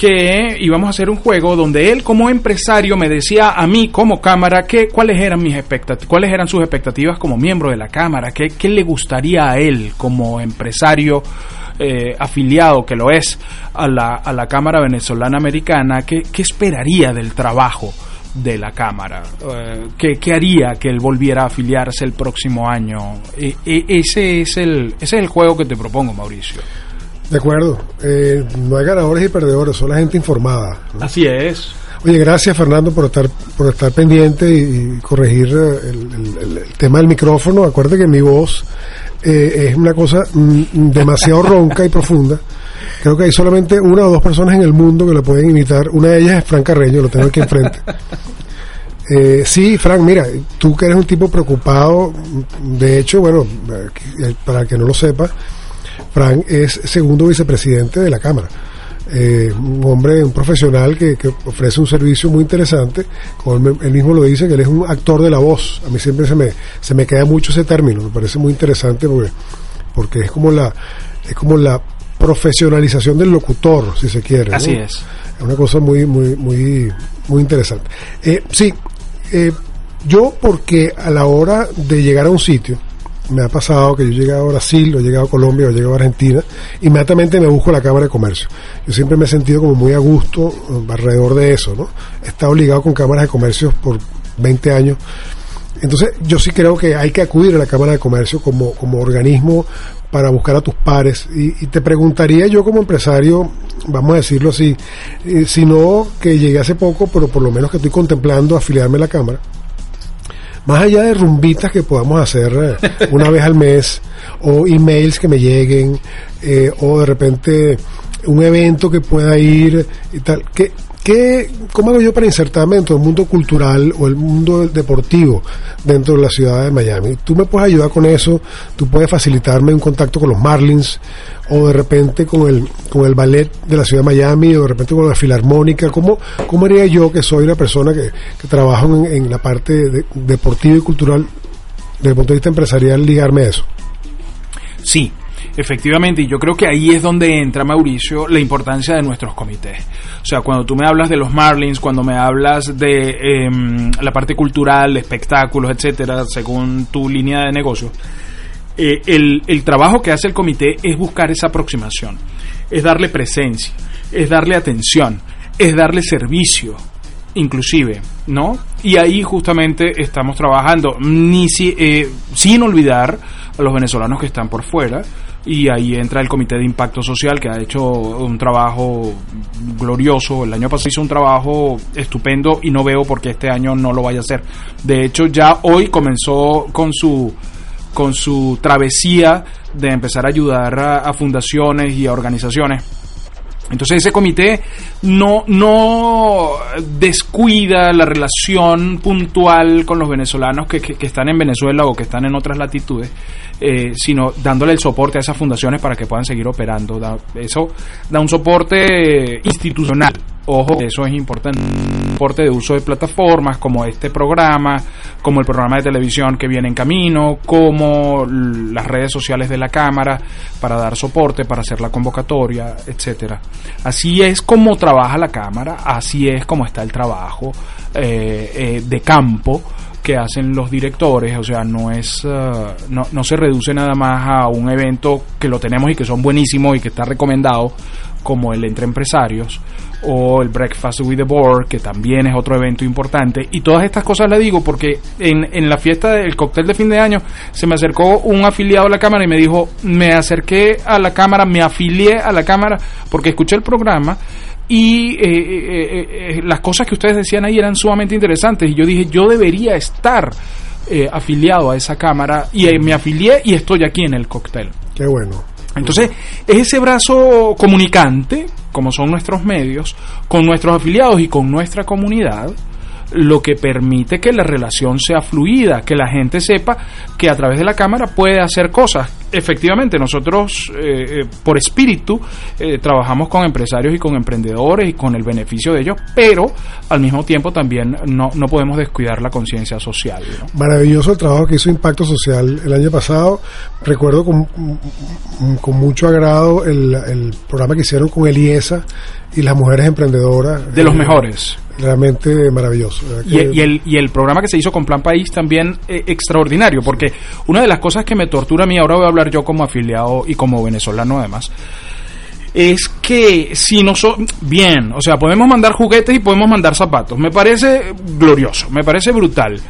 que íbamos a hacer un juego donde él como empresario me decía a mí como cámara que cuáles eran mis expectativas, cuáles eran sus expectativas como miembro de la cámara, qué, le gustaría a él como empresario eh, afiliado que lo es a la, a la Cámara Venezolana Americana, qué, qué esperaría del trabajo de la Cámara, eh, ¿qué, qué haría que él volviera a afiliarse el próximo año. E- e- ese, es el, ese es el juego que te propongo, Mauricio. De acuerdo. Eh, no hay ganadores y perdedores, son la gente informada. ¿no? Así es. Oye, gracias Fernando por estar por estar pendiente y, y corregir eh, el, el- el- el tema del micrófono. Acuérdate que mi voz eh, es una cosa mm, demasiado ronca y profunda. Creo que hay solamente una o dos personas en el mundo que lo pueden imitar. Una de ellas es Fran Carreño, lo tengo aquí enfrente. Eh, sí, Frank, mira, tú que eres un tipo preocupado, de hecho, bueno, eh, para que no lo sepa, Frank es segundo vicepresidente de la Cámara. Eh, un hombre, un profesional que, que ofrece un servicio muy interesante, como él, él mismo lo dice, que él es un actor de la voz. A mí siempre se me, se me queda mucho ese término, me parece muy interesante porque, porque es como la, es como la profesionalización del locutor, si se quiere. ¿no? Así es. Es una cosa muy, muy, muy, muy interesante. Eh, sí, eh, yo porque a la hora de llegar a un sitio, me ha pasado que yo he llegado a Brasil, o he llegado a Colombia, o he llegado a Argentina, inmediatamente me busco la Cámara de Comercio. Yo siempre me he sentido como muy a gusto eh, alrededor de eso, ¿no? He estado ligado con cámaras de comercio por 20 años. Entonces, yo sí creo que hay que acudir a la Cámara de Comercio como, como organismo para buscar a tus pares. Y, y te preguntaría yo como empresario, vamos a decirlo así, eh, si no que llegué hace poco, pero por lo menos que estoy contemplando afiliarme a la Cámara, más allá de rumbitas que podamos hacer eh, una vez al mes, o emails que me lleguen, eh, o de repente un evento que pueda ir y tal, ¿qué, qué, ¿cómo hago yo para insertarme dentro del mundo cultural o el mundo deportivo dentro de la ciudad de Miami? Tú me puedes ayudar con eso, tú puedes facilitarme un contacto con los Marlins, o de repente con el, con el ballet de la ciudad de Miami, o de repente con la filarmónica, ¿cómo, cómo haría yo que soy una persona que, que trabajo en, en la parte de- deportiva y cultural, desde el punto de vista empresarial, ligarme a eso? Sí, efectivamente, y yo creo que ahí es donde entra, Mauricio, la importancia de nuestros comités. O sea, cuando tú me hablas de los Marlins, cuando me hablas de em, la parte cultural, espectáculos, etcétera, según tu línea de negocio, eh, el, el trabajo que hace el comité es buscar esa aproximación, es darle presencia, es darle atención, es darle servicio, inclusive, ¿no? Y ahí justamente estamos trabajando, ni si, eh, sin olvidar a los venezolanos que están por fuera, y ahí entra el Comité de Impacto Social que ha hecho un trabajo glorioso. El año pasado hizo un trabajo estupendo y no veo por qué este año no lo vaya a hacer. De hecho, ya hoy comenzó con su con su travesía de empezar a ayudar a, fundaciones y a organizaciones. Entonces ese comité no, no descuida la relación puntual con los venezolanos que- que están en Venezuela o que están en otras latitudes, eh, sino dándole el soporte a esas fundaciones para que puedan seguir operando. Da- eso da un soporte institucional. Ojo, eso es importante. Soporte de uso de plataformas como este programa, como el programa de televisión que viene en camino, como las redes sociales de la Cámara para dar soporte, para hacer la convocatoria, etcétera. Así es como trabaja la Cámara, así es como está el trabajo eh, eh, de campo que hacen los directores, o sea, no es eh, no, no se reduce nada más a un evento que lo tenemos y que son buenísimos y que está recomendado como el entre empresarios o el Breakfast with the Board, que también es otro evento importante. Y todas estas cosas las digo porque en, en la fiesta del cóctel de fin de año se me acercó un afiliado a la Cámara y me dijo, me acerqué a la Cámara, me afilié a la Cámara porque escuché el programa y eh, eh, eh, las cosas que ustedes decían ahí eran sumamente interesantes y yo dije, yo debería estar afiliado a esa cámara y me afilié y estoy aquí en el cóctel. Qué bueno. Entonces, es ese brazo comunicante, como son nuestros medios, con nuestros afiliados y con nuestra comunidad, lo que permite que la relación sea fluida, que la gente sepa que a través de la cámara puede hacer cosas. Efectivamente, nosotros eh, eh, por espíritu eh, trabajamos con empresarios y con emprendedores y con el beneficio de ellos, pero al mismo tiempo también no, no podemos descuidar la conciencia social. Maravilloso el trabajo que hizo Impacto Social el año pasado. Recuerdo con, con mucho agrado el, el programa que hicieron con Eliesa y las mujeres emprendedoras. De los mejores realmente maravilloso. Y, el, y el programa que se hizo con Plan País también eh, extraordinario, porque una de las cosas que me tortura a mí, ahora voy a hablar yo como afiliado y como venezolano además, es que si no son bien, o sea, podemos mandar juguetes y podemos mandar zapatos. Me parece glorioso, me parece brutal.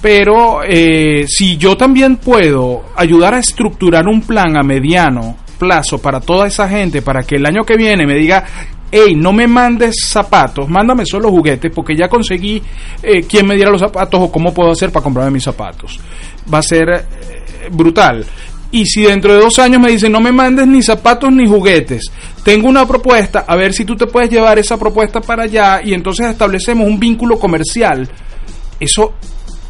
Pero eh, si yo también puedo ayudar a estructurar un plan a mediano plazo para toda esa gente, para que el año que viene me diga, hey, no me mandes zapatos, mándame solo juguetes porque ya conseguí eh, quién me diera los zapatos o cómo puedo hacer para comprarme mis zapatos. Va a ser eh, brutal. Y si dentro de dos años me dicen no me mandes ni zapatos ni juguetes, tengo una propuesta, a ver si tú te puedes llevar esa propuesta para allá y entonces establecemos un vínculo comercial. Eso,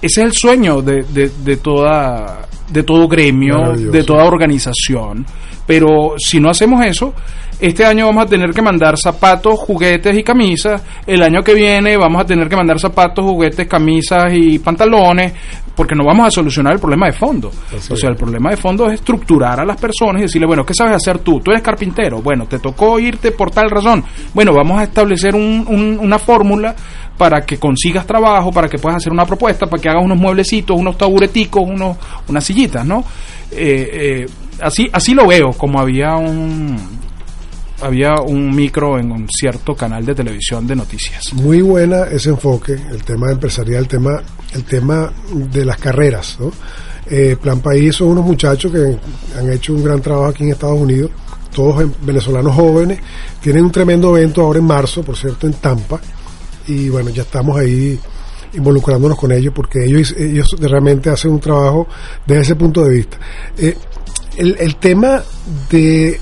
ese es el sueño de, de, de toda de todo gremio, de toda organización. Pero si no hacemos eso, este año vamos a tener que mandar zapatos, juguetes y camisas. El año que viene vamos a tener que mandar zapatos, juguetes, camisas y pantalones, porque no vamos a solucionar el problema de fondo. o sea, el problema de fondo es estructurar a las personas y decirle, bueno, ¿qué sabes hacer tú? Tú eres carpintero. Bueno, te tocó irte por tal razón. Bueno, vamos a establecer una fórmula para que consigas trabajo, para que puedas hacer una propuesta, para que hagas unos mueblecitos, unos tabureticos, unos, unas sillitas, ¿no? Eh, eh, así, así lo veo, como había un había un micro en un cierto canal de televisión de noticias. Muy buena ese enfoque, el tema empresarial, el tema, el tema de las carreras. ¿no? Eh, Plan País son unos muchachos que han hecho un gran trabajo aquí en Estados Unidos, todos venezolanos jóvenes, tienen un tremendo evento ahora en marzo, por cierto, en Tampa, y bueno, ya estamos ahí involucrándonos con ellos porque ellos, ellos realmente hacen un trabajo desde ese punto de vista. Eh, el, el tema de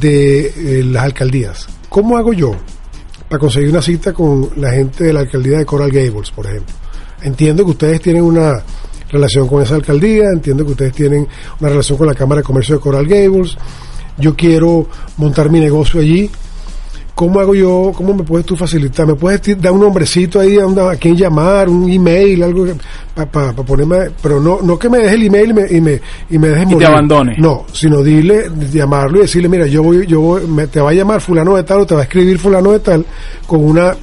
de eh, las alcaldías. ¿Cómo hago yo para conseguir una cita con la gente de la alcaldía de Coral Gables, por ejemplo? Entiendo que ustedes tienen una relación con esa alcaldía, entiendo que ustedes tienen una relación con la Cámara de Comercio de Coral Gables. Yo quiero montar mi negocio allí ¿Cómo hago yo? ¿Cómo me puedes tú facilitar? ¿Me puedes dar un nombrecito ahí a, quien llamar, un email, algo para ponerme, pero no no que me deje el email y me y me, y me dejes y te abandone. No, sino dile, llamarlo y decirle, mira, yo voy, yo voy, me, te va a llamar fulano de tal o te va a escribir fulano de tal con una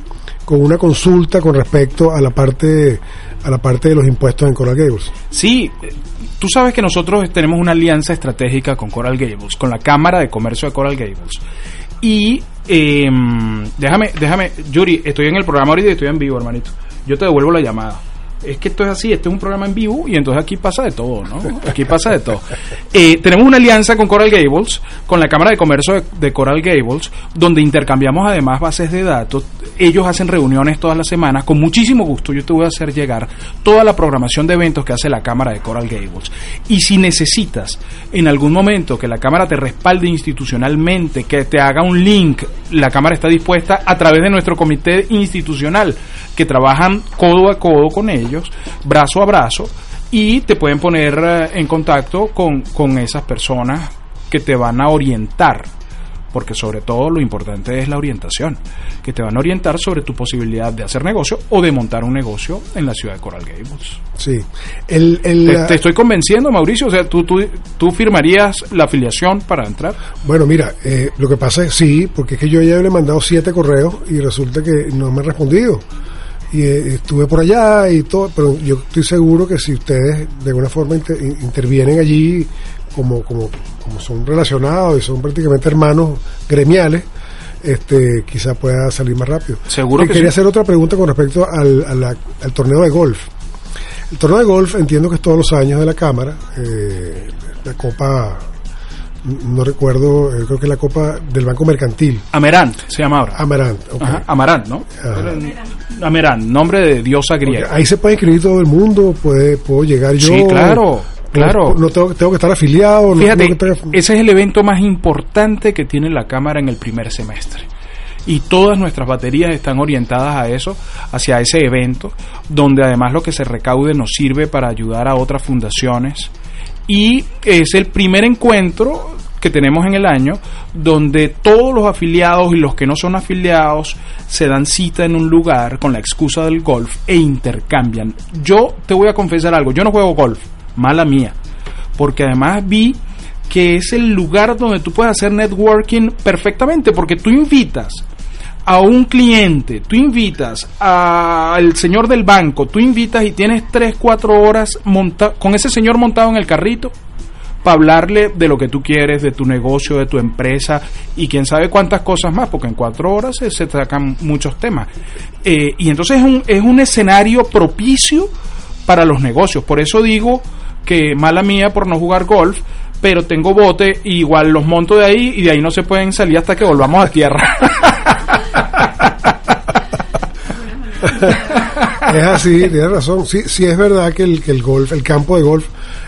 con una consulta con respecto a la parte a la parte de los impuestos en Coral Gables. Sí, tú sabes que nosotros tenemos una alianza estratégica con Coral Gables, con la Cámara de Comercio de Coral Gables. Y eh, déjame, déjame, Yuri, estoy en el programa ahorita y estoy en vivo, hermanito. Yo te devuelvo la llamada es que esto es así, este es un programa en vivo y entonces aquí pasa de todo, ¿no? Aquí pasa de todo. Eh, tenemos una alianza con Coral Gables, con la Cámara de Comercio de, Coral Gables, donde intercambiamos además bases de datos. Ellos hacen reuniones todas las semanas, con muchísimo gusto yo te voy a hacer llegar toda la programación de eventos que hace la Cámara de Coral Gables. Y si necesitas en algún momento que la Cámara te respalde institucionalmente, que te haga un link, la Cámara está dispuesta a través de nuestro comité institucional, que trabajan codo a codo con ellos brazo a brazo, y te pueden poner eh, en contacto con, con esas personas que te van a orientar porque sobre todo lo importante es la orientación, que te van a orientar sobre tu posibilidad de hacer negocio o de montar un negocio en la ciudad de Coral Gables. Sí. El, te, estoy convenciendo, Mauricio, o sea, ¿tú, tú, tú firmarías la afiliación para entrar. Bueno, mira, eh, lo que pasa es sí, porque es que yo ya le he mandado siete correos y resulta que no me han respondido y eh, estuve por allá y todo, pero yo estoy seguro que si ustedes de alguna forma intervienen allí como, como, como son relacionados y son prácticamente hermanos gremiales, este quizá pueda salir más rápido. Seguro que quería hacer otra pregunta con respecto al, al, torneo de golf. El torneo de golf entiendo que es todos los años de la Cámara, eh, la Copa no recuerdo, eh, creo que la Copa del Banco Mercantil. Amerant se llama ahora. Amarant. Ajá, Amarant, ¿no? Ajá. Amerant, nombre de diosa Porque griega. ahí se puede inscribir todo el mundo, puede, puedo llegar yo. Sí, claro, claro. No, no tengo, tengo que estar afiliado. no- Fíjate, no que tenga- ese es el evento más importante que tiene la Cámara en el primer semestre. Y todas nuestras baterías están orientadas a eso, hacia ese evento, donde además lo que se recaude nos sirve para ayudar a otras fundaciones. Y es el primer encuentro que tenemos en el año donde todos los afiliados y los que no son afiliados se dan cita en un lugar con la excusa del golf e intercambian. Yo te voy a confesar algo, yo no juego golf, mala mía, porque además vi que es el lugar donde tú puedes hacer networking perfectamente, porque tú invitas a un cliente, tú invitas al señor del banco, tú invitas y tienes 3, 4 horas monta con ese señor montado en el carrito para hablarle de lo que tú quieres, de tu negocio, de tu empresa y quién sabe cuántas cosas más, porque en cuatro horas se, se sacan muchos temas. Eh, y entonces es un, es un escenario propicio para los negocios. Por eso digo que mala mía por no jugar golf, pero tengo bote y igual los monto de ahí y de ahí no se pueden salir hasta que volvamos a tierra. Es así, tienes razón. Sí, sí es verdad que el, que el golf, el campo de golf,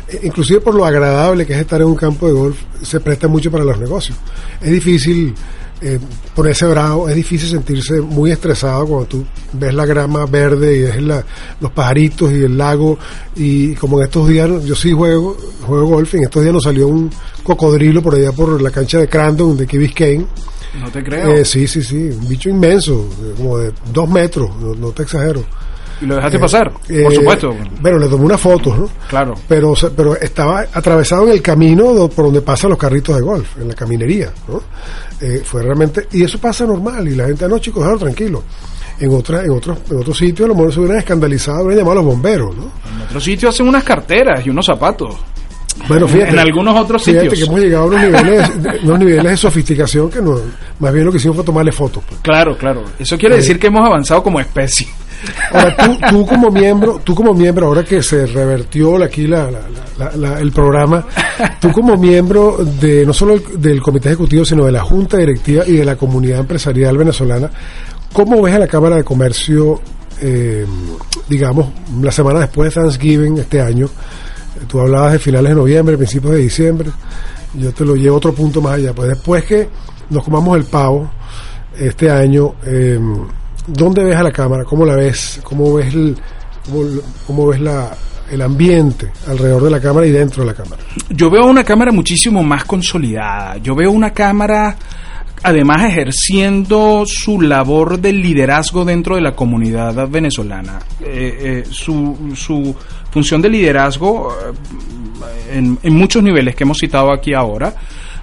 eh, inclusive por lo agradable que es estar en un campo de golf, se presta mucho para los negocios. Es difícil eh, ponerse bravo, es difícil sentirse muy estresado cuando tú ves la grama verde y ves la- los pajaritos y el lago. Y como en estos días, yo sí juego, juego golf, y en estos días nos salió un cocodrilo por allá por la cancha de Crandon, de Key Biscayne. No te creo. Eh, sí, sí, sí, un bicho inmenso, eh, como de dos metros, no, no te exagero. y lo dejaste pasar, Eh, por supuesto. Bueno, le tomé una foto, ¿no? Claro. Pero, pero estaba atravesado en el camino por donde pasan los carritos de golf, en la caminería, ¿no? Eh, fue realmente, y eso pasa normal, y la gente, "Ah, no chicos, déjalo tranquilo. En otra, en otros, en otros sitios a lo mejor se hubieran escandalizado, hubieran llamado a los bomberos, ¿no? En otro sitio hacen unas carteras y unos zapatos. Bueno, fíjate. En algunos otros fíjate sitios. que hemos llegado a unos niveles, de- unos niveles de sofisticación que no, más bien lo que hicimos fue tomarle fotos. pues. Claro, claro. Eso quiere decir que hemos avanzado como especie. Ahora, tú, tú como miembro, tú como miembro, ahora que se revertió aquí la, la- la- la- el programa, tú como miembro de no solo el- del comité ejecutivo, sino de la junta directiva y de la comunidad empresarial venezolana, ¿cómo ves a la Cámara de Comercio, eh, digamos, la semana después de Thanksgiving este año? Tú hablabas de finales de noviembre, principios de diciembre. Yo te lo llevo otro punto más allá. Pues después que nos comamos el pavo este año, eh, ¿dónde ves a la cámara? ¿Cómo la ves? ¿Cómo ves el, cómo ves la, el ambiente alrededor de la cámara y dentro de la cámara? Yo veo una cámara muchísimo más consolidada. Yo veo una cámara además ejerciendo su labor de liderazgo dentro de la comunidad venezolana. Eh, eh, su, su función de liderazgo eh, en, en muchos niveles que hemos citado aquí ahora.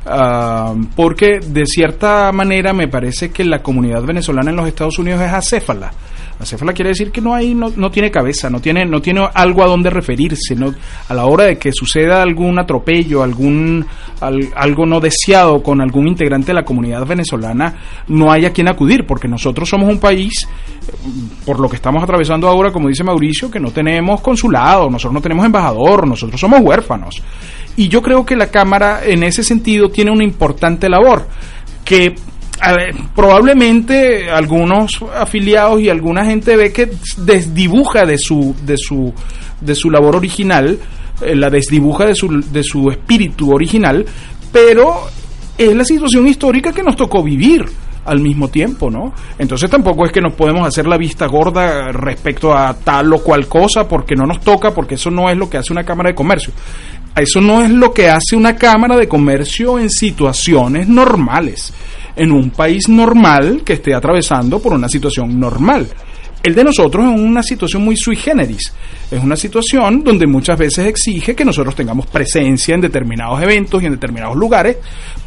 ah, porque de cierta manera me parece que la comunidad venezolana en los Estados Unidos es acéfala. Acéfala quiere decir que no hay, no, no tiene cabeza, no tiene, no tiene algo a donde referirse, no, a la hora de que suceda algún atropello, algún al- algo no deseado con algún integrante de la comunidad venezolana, no hay a quien acudir, porque nosotros somos un país, por lo que estamos atravesando ahora, como dice Mauricio, que no tenemos consulado, nosotros no tenemos embajador, nosotros somos huérfanos. Y yo creo que la Cámara en ese sentido tiene una importante labor, que probablemente algunos afiliados y alguna gente ve que desdibuja de su de su de su labor original, eh, la desdibuja de su de su espíritu original, pero es la situación histórica que nos tocó vivir al mismo tiempo, ¿no? Entonces tampoco es que nos podemos hacer la vista gorda respecto a tal o cual cosa porque no nos toca, porque eso no es lo que hace una Cámara de Comercio. Eso no es lo que hace una Cámara de Comercio en situaciones normales, en un país normal que esté atravesando por una situación normal. El de nosotros es una situación muy sui generis. Es una situación donde muchas veces exige que nosotros tengamos presencia en determinados eventos y en determinados lugares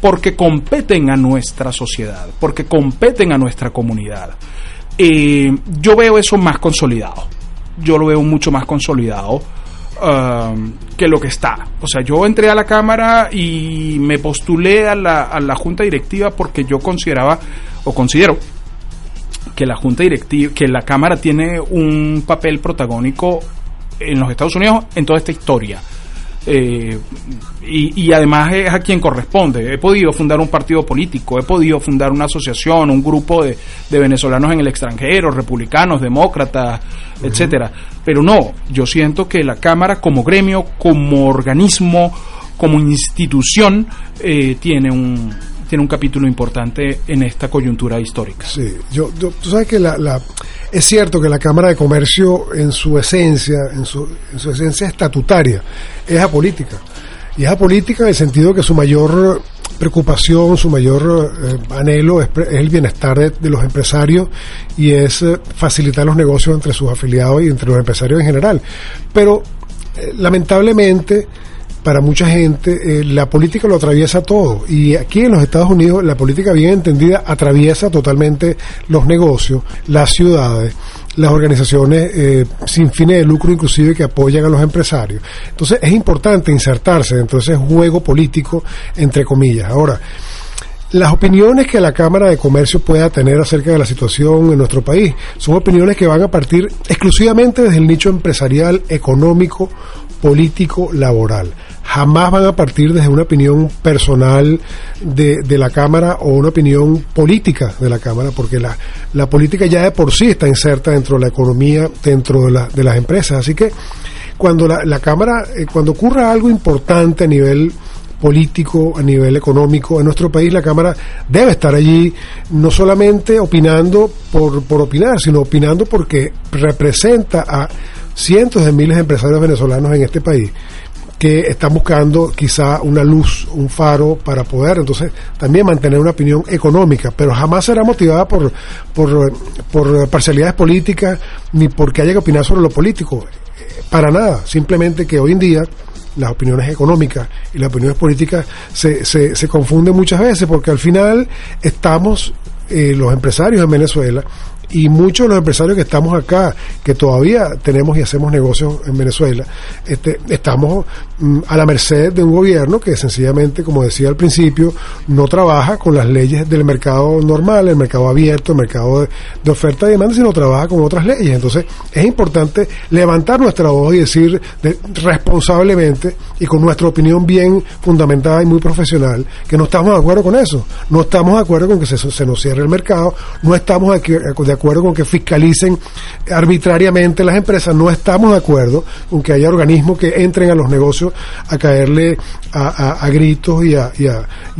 porque competen a nuestra sociedad, porque competen a nuestra comunidad. Eh, yo veo eso más consolidado. Yo lo veo mucho más consolidado um, que lo que está. O sea, yo entré a la Cámara y me postulé a la, a la Junta Directiva porque yo consideraba o considero que la Junta Directiva, que la Cámara tiene un papel protagónico en los Estados Unidos en toda esta historia eh, y, y, además es a quien corresponde. He podido fundar un partido político, he podido fundar una asociación, un grupo de, de venezolanos en el extranjero, republicanos, demócratas, etcétera. Pero no, yo siento que la Cámara como gremio, como organismo, como institución, eh, tiene un tiene un capítulo importante en esta coyuntura histórica. Sí, yo, yo tú sabes que la, la, es cierto que la Cámara de Comercio en su esencia, en su, en su esencia estatutaria, es apolítica. Y es apolítica en el sentido que su mayor preocupación, su mayor eh, anhelo es, es, el bienestar de, los empresarios y es eh, facilitar los negocios entre sus afiliados y entre los empresarios en general. Pero eh, lamentablemente para mucha gente eh, la política lo atraviesa todo y aquí en los Estados Unidos la política bien entendida atraviesa totalmente los negocios, las ciudades, las organizaciones eh, sin fines de lucro inclusive que apoyan a los empresarios. Entonces es importante insertarse dentro de ese juego político entre comillas. Ahora, las opiniones que la Cámara de Comercio pueda tener acerca de la situación en nuestro país son opiniones que van a partir exclusivamente desde el nicho empresarial, económico, político, laboral. Jamás van a partir desde una opinión personal de, de, la Cámara o una opinión política de la Cámara, porque la, la política ya de por sí está inserta dentro de la economía, dentro de, la, de las empresas. Así que cuando la, la Cámara, eh, cuando ocurra algo importante a nivel político, a nivel económico en nuestro país, la Cámara debe estar allí no solamente opinando por, por opinar, sino opinando porque representa a cientos de miles de empresarios venezolanos en este país que están buscando quizá una luz, un faro para poder entonces también mantener una opinión económica, pero jamás será motivada por, por, por parcialidades políticas ni porque haya que opinar sobre lo político. Para nada, simplemente que hoy en día las opiniones económicas y las opiniones políticas se, se, confunden muchas veces porque al final estamos eh, los empresarios en Venezuela y muchos de los empresarios que estamos acá, que todavía tenemos y hacemos negocios en Venezuela, este, estamos mm, a la merced de un gobierno que sencillamente, como decía al principio, no trabaja con las leyes del mercado normal, el mercado abierto, el mercado de, oferta y demanda, sino trabaja con otras leyes. Entonces, es importante levantar nuestra voz y decir de, responsablemente y con nuestra opinión bien fundamentada y muy profesional que no estamos de acuerdo con eso. No estamos de acuerdo con que se, se nos cierre el mercado, no estamos de, de acuerdo con que fiscalicen arbitrariamente las empresas, no estamos de acuerdo con que haya organismos que entren a los negocios a caerle a, gritos y a, y,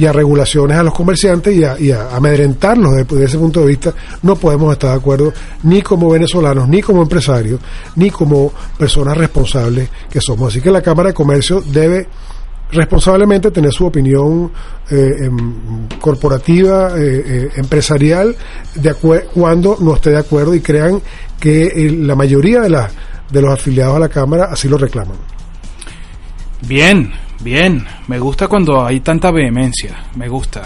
y a, regulaciones a los comerciantes y a, y amedrentarlos desde ese punto de vista. No podemos estar de acuerdo ni como venezolanos, ni como empresarios, ni como personas responsables que somos. Así que la Cámara de Comercio debe responsablemente tener su opinión eh, eh, corporativa, eh, empresarial, de cuando no esté de acuerdo y crean que la mayoría de, la, de los afiliados a la Cámara así lo reclaman. Bien, bien, me gusta cuando hay tanta vehemencia, me gusta.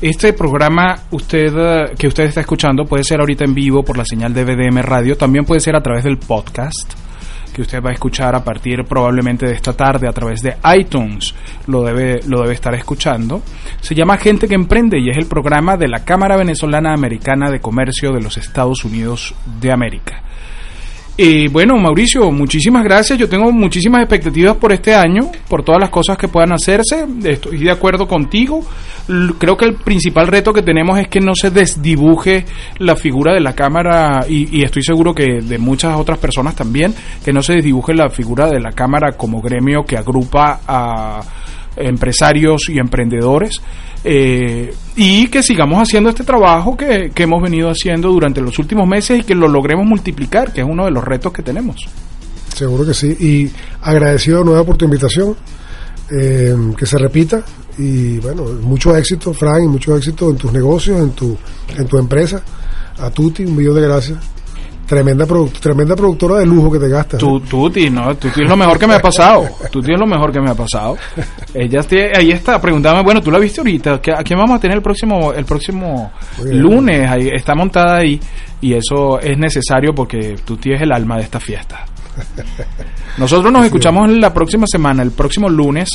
Este programa usted que usted está escuchando puede ser ahorita en vivo por la señal de BDM Radio, también puede ser a través del podcast que usted va a escuchar a partir probablemente de esta tarde a través de iTunes, lo debe, lo debe estar escuchando. Se llama Gente que Emprende y es el programa de la Cámara Venezolana Americana de Comercio de los Estados Unidos de América. Y bueno, Mauricio, muchísimas gracias. Yo tengo muchísimas expectativas por este año, por todas las cosas que puedan hacerse. Estoy de acuerdo contigo. Creo que el principal reto que tenemos es que no se desdibuje la figura de la Cámara, y, y estoy seguro que de muchas otras personas también, que no se desdibuje la figura de la Cámara como gremio que agrupa a empresarios y emprendedores eh, y que sigamos haciendo este trabajo que, que, hemos venido haciendo durante los últimos meses y que lo logremos multiplicar, que es uno de los retos que tenemos. Seguro que sí, y agradecido nueva por tu invitación, eh, que se repita y bueno, mucho éxito, Frank, y mucho éxito en tus negocios, en tu, en tu empresa. A Tuti, un millón de gracias. Tremenda, produ tremenda productora de lujo que te gastas. ¿eh? Tuti, ¿no? Tuti es lo mejor que me ha pasado. Tuti es lo mejor que me ha pasado. Ella ahí está, preguntame, bueno, tú la viste ahorita, ¿a quién vamos a tener el próximo el próximo lunes? Ahí está montada ahí y eso es necesario porque Tuti es el alma de esta fiesta. Nosotros nos escuchamos la próxima semana, el próximo lunes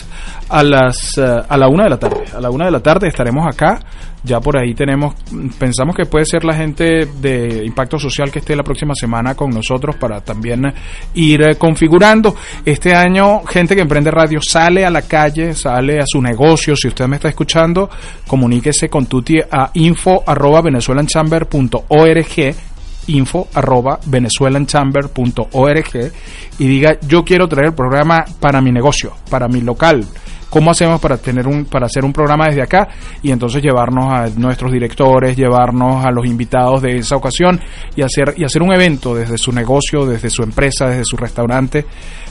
a las eh, a la una de la tarde. A la una de la tarde estaremos acá. Ya por ahí tenemos, pensamos que puede ser la gente de Impacto Social que esté la próxima semana con nosotros para también ir eh, configurando. Este año, gente que emprende radio sale a la calle, sale a su negocio. Si usted me está escuchando, comuníquese con Tuti a info arroba venezuelanchamber.org info arroba venezuelanchamber.org y diga yo quiero traer el programa para mi negocio, para mi local. ¿Cómo hacemos para tener un para hacer un programa desde acá y entonces llevarnos a nuestros directores, llevarnos a los invitados de esa ocasión y hacer y hacer un evento desde su negocio, desde su empresa, desde su restaurante,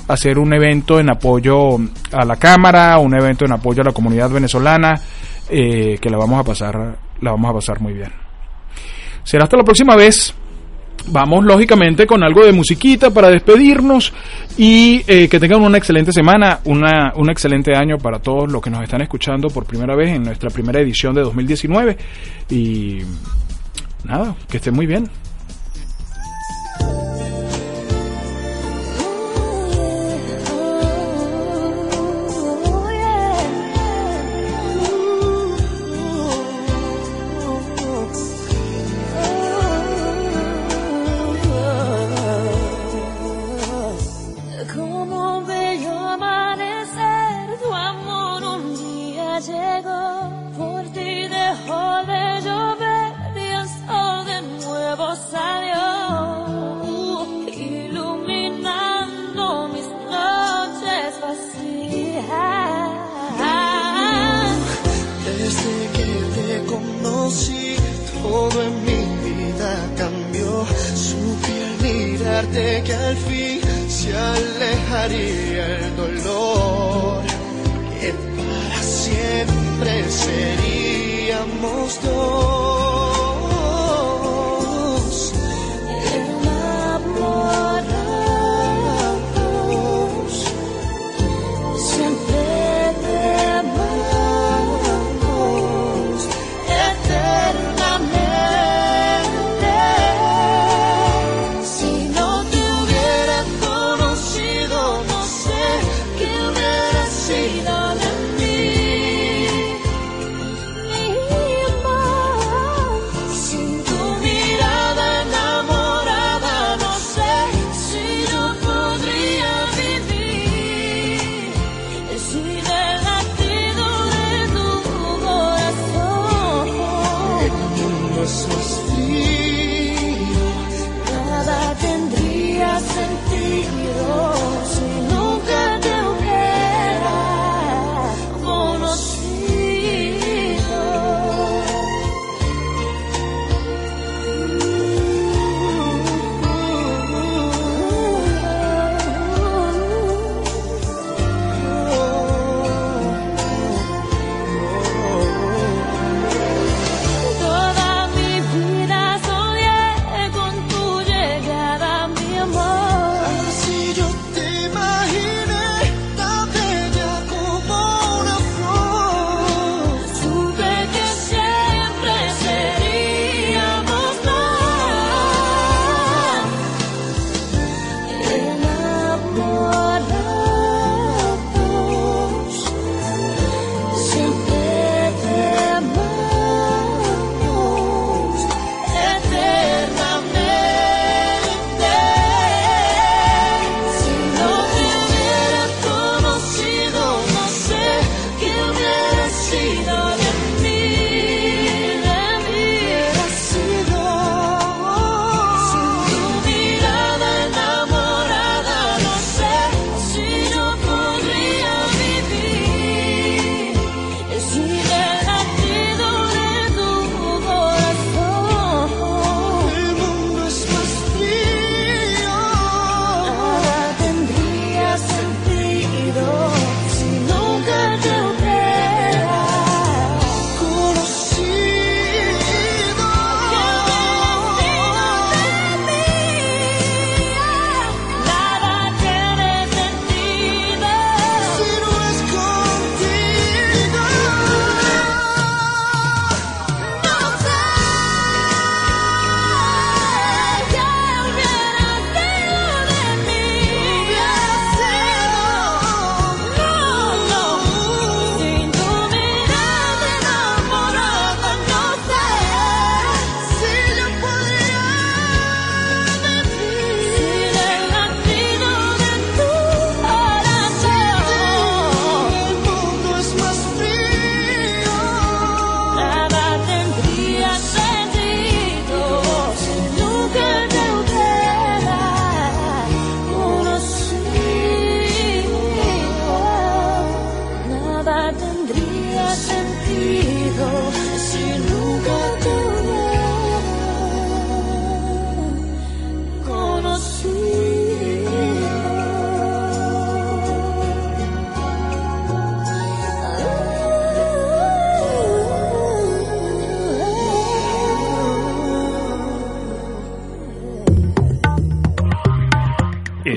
hacer un evento en apoyo a la cámara, un evento en apoyo a la comunidad venezolana eh, que la vamos a pasar la vamos a pasar muy bien. Será hasta la próxima vez. Vamos lógicamente con algo de musiquita para despedirnos y eh, que tengan una excelente semana, una, un excelente año para todos los que nos están escuchando por primera vez en nuestra primera edición de 2019 y nada, que estén muy bien.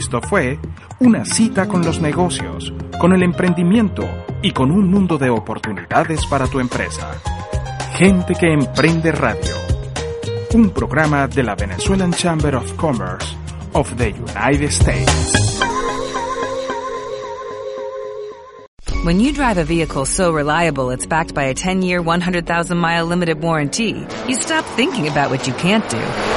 Esto fue Una cita con los negocios, con el emprendimiento y con un mundo de oportunidades para tu empresa. Gente que emprende radio. Un programa de la Venezuelan Chamber of Commerce of the United States. When you drive a vehicle so reliable it's backed by a 10-year, 100,000-mile limited warranty, you stop thinking about what you can't do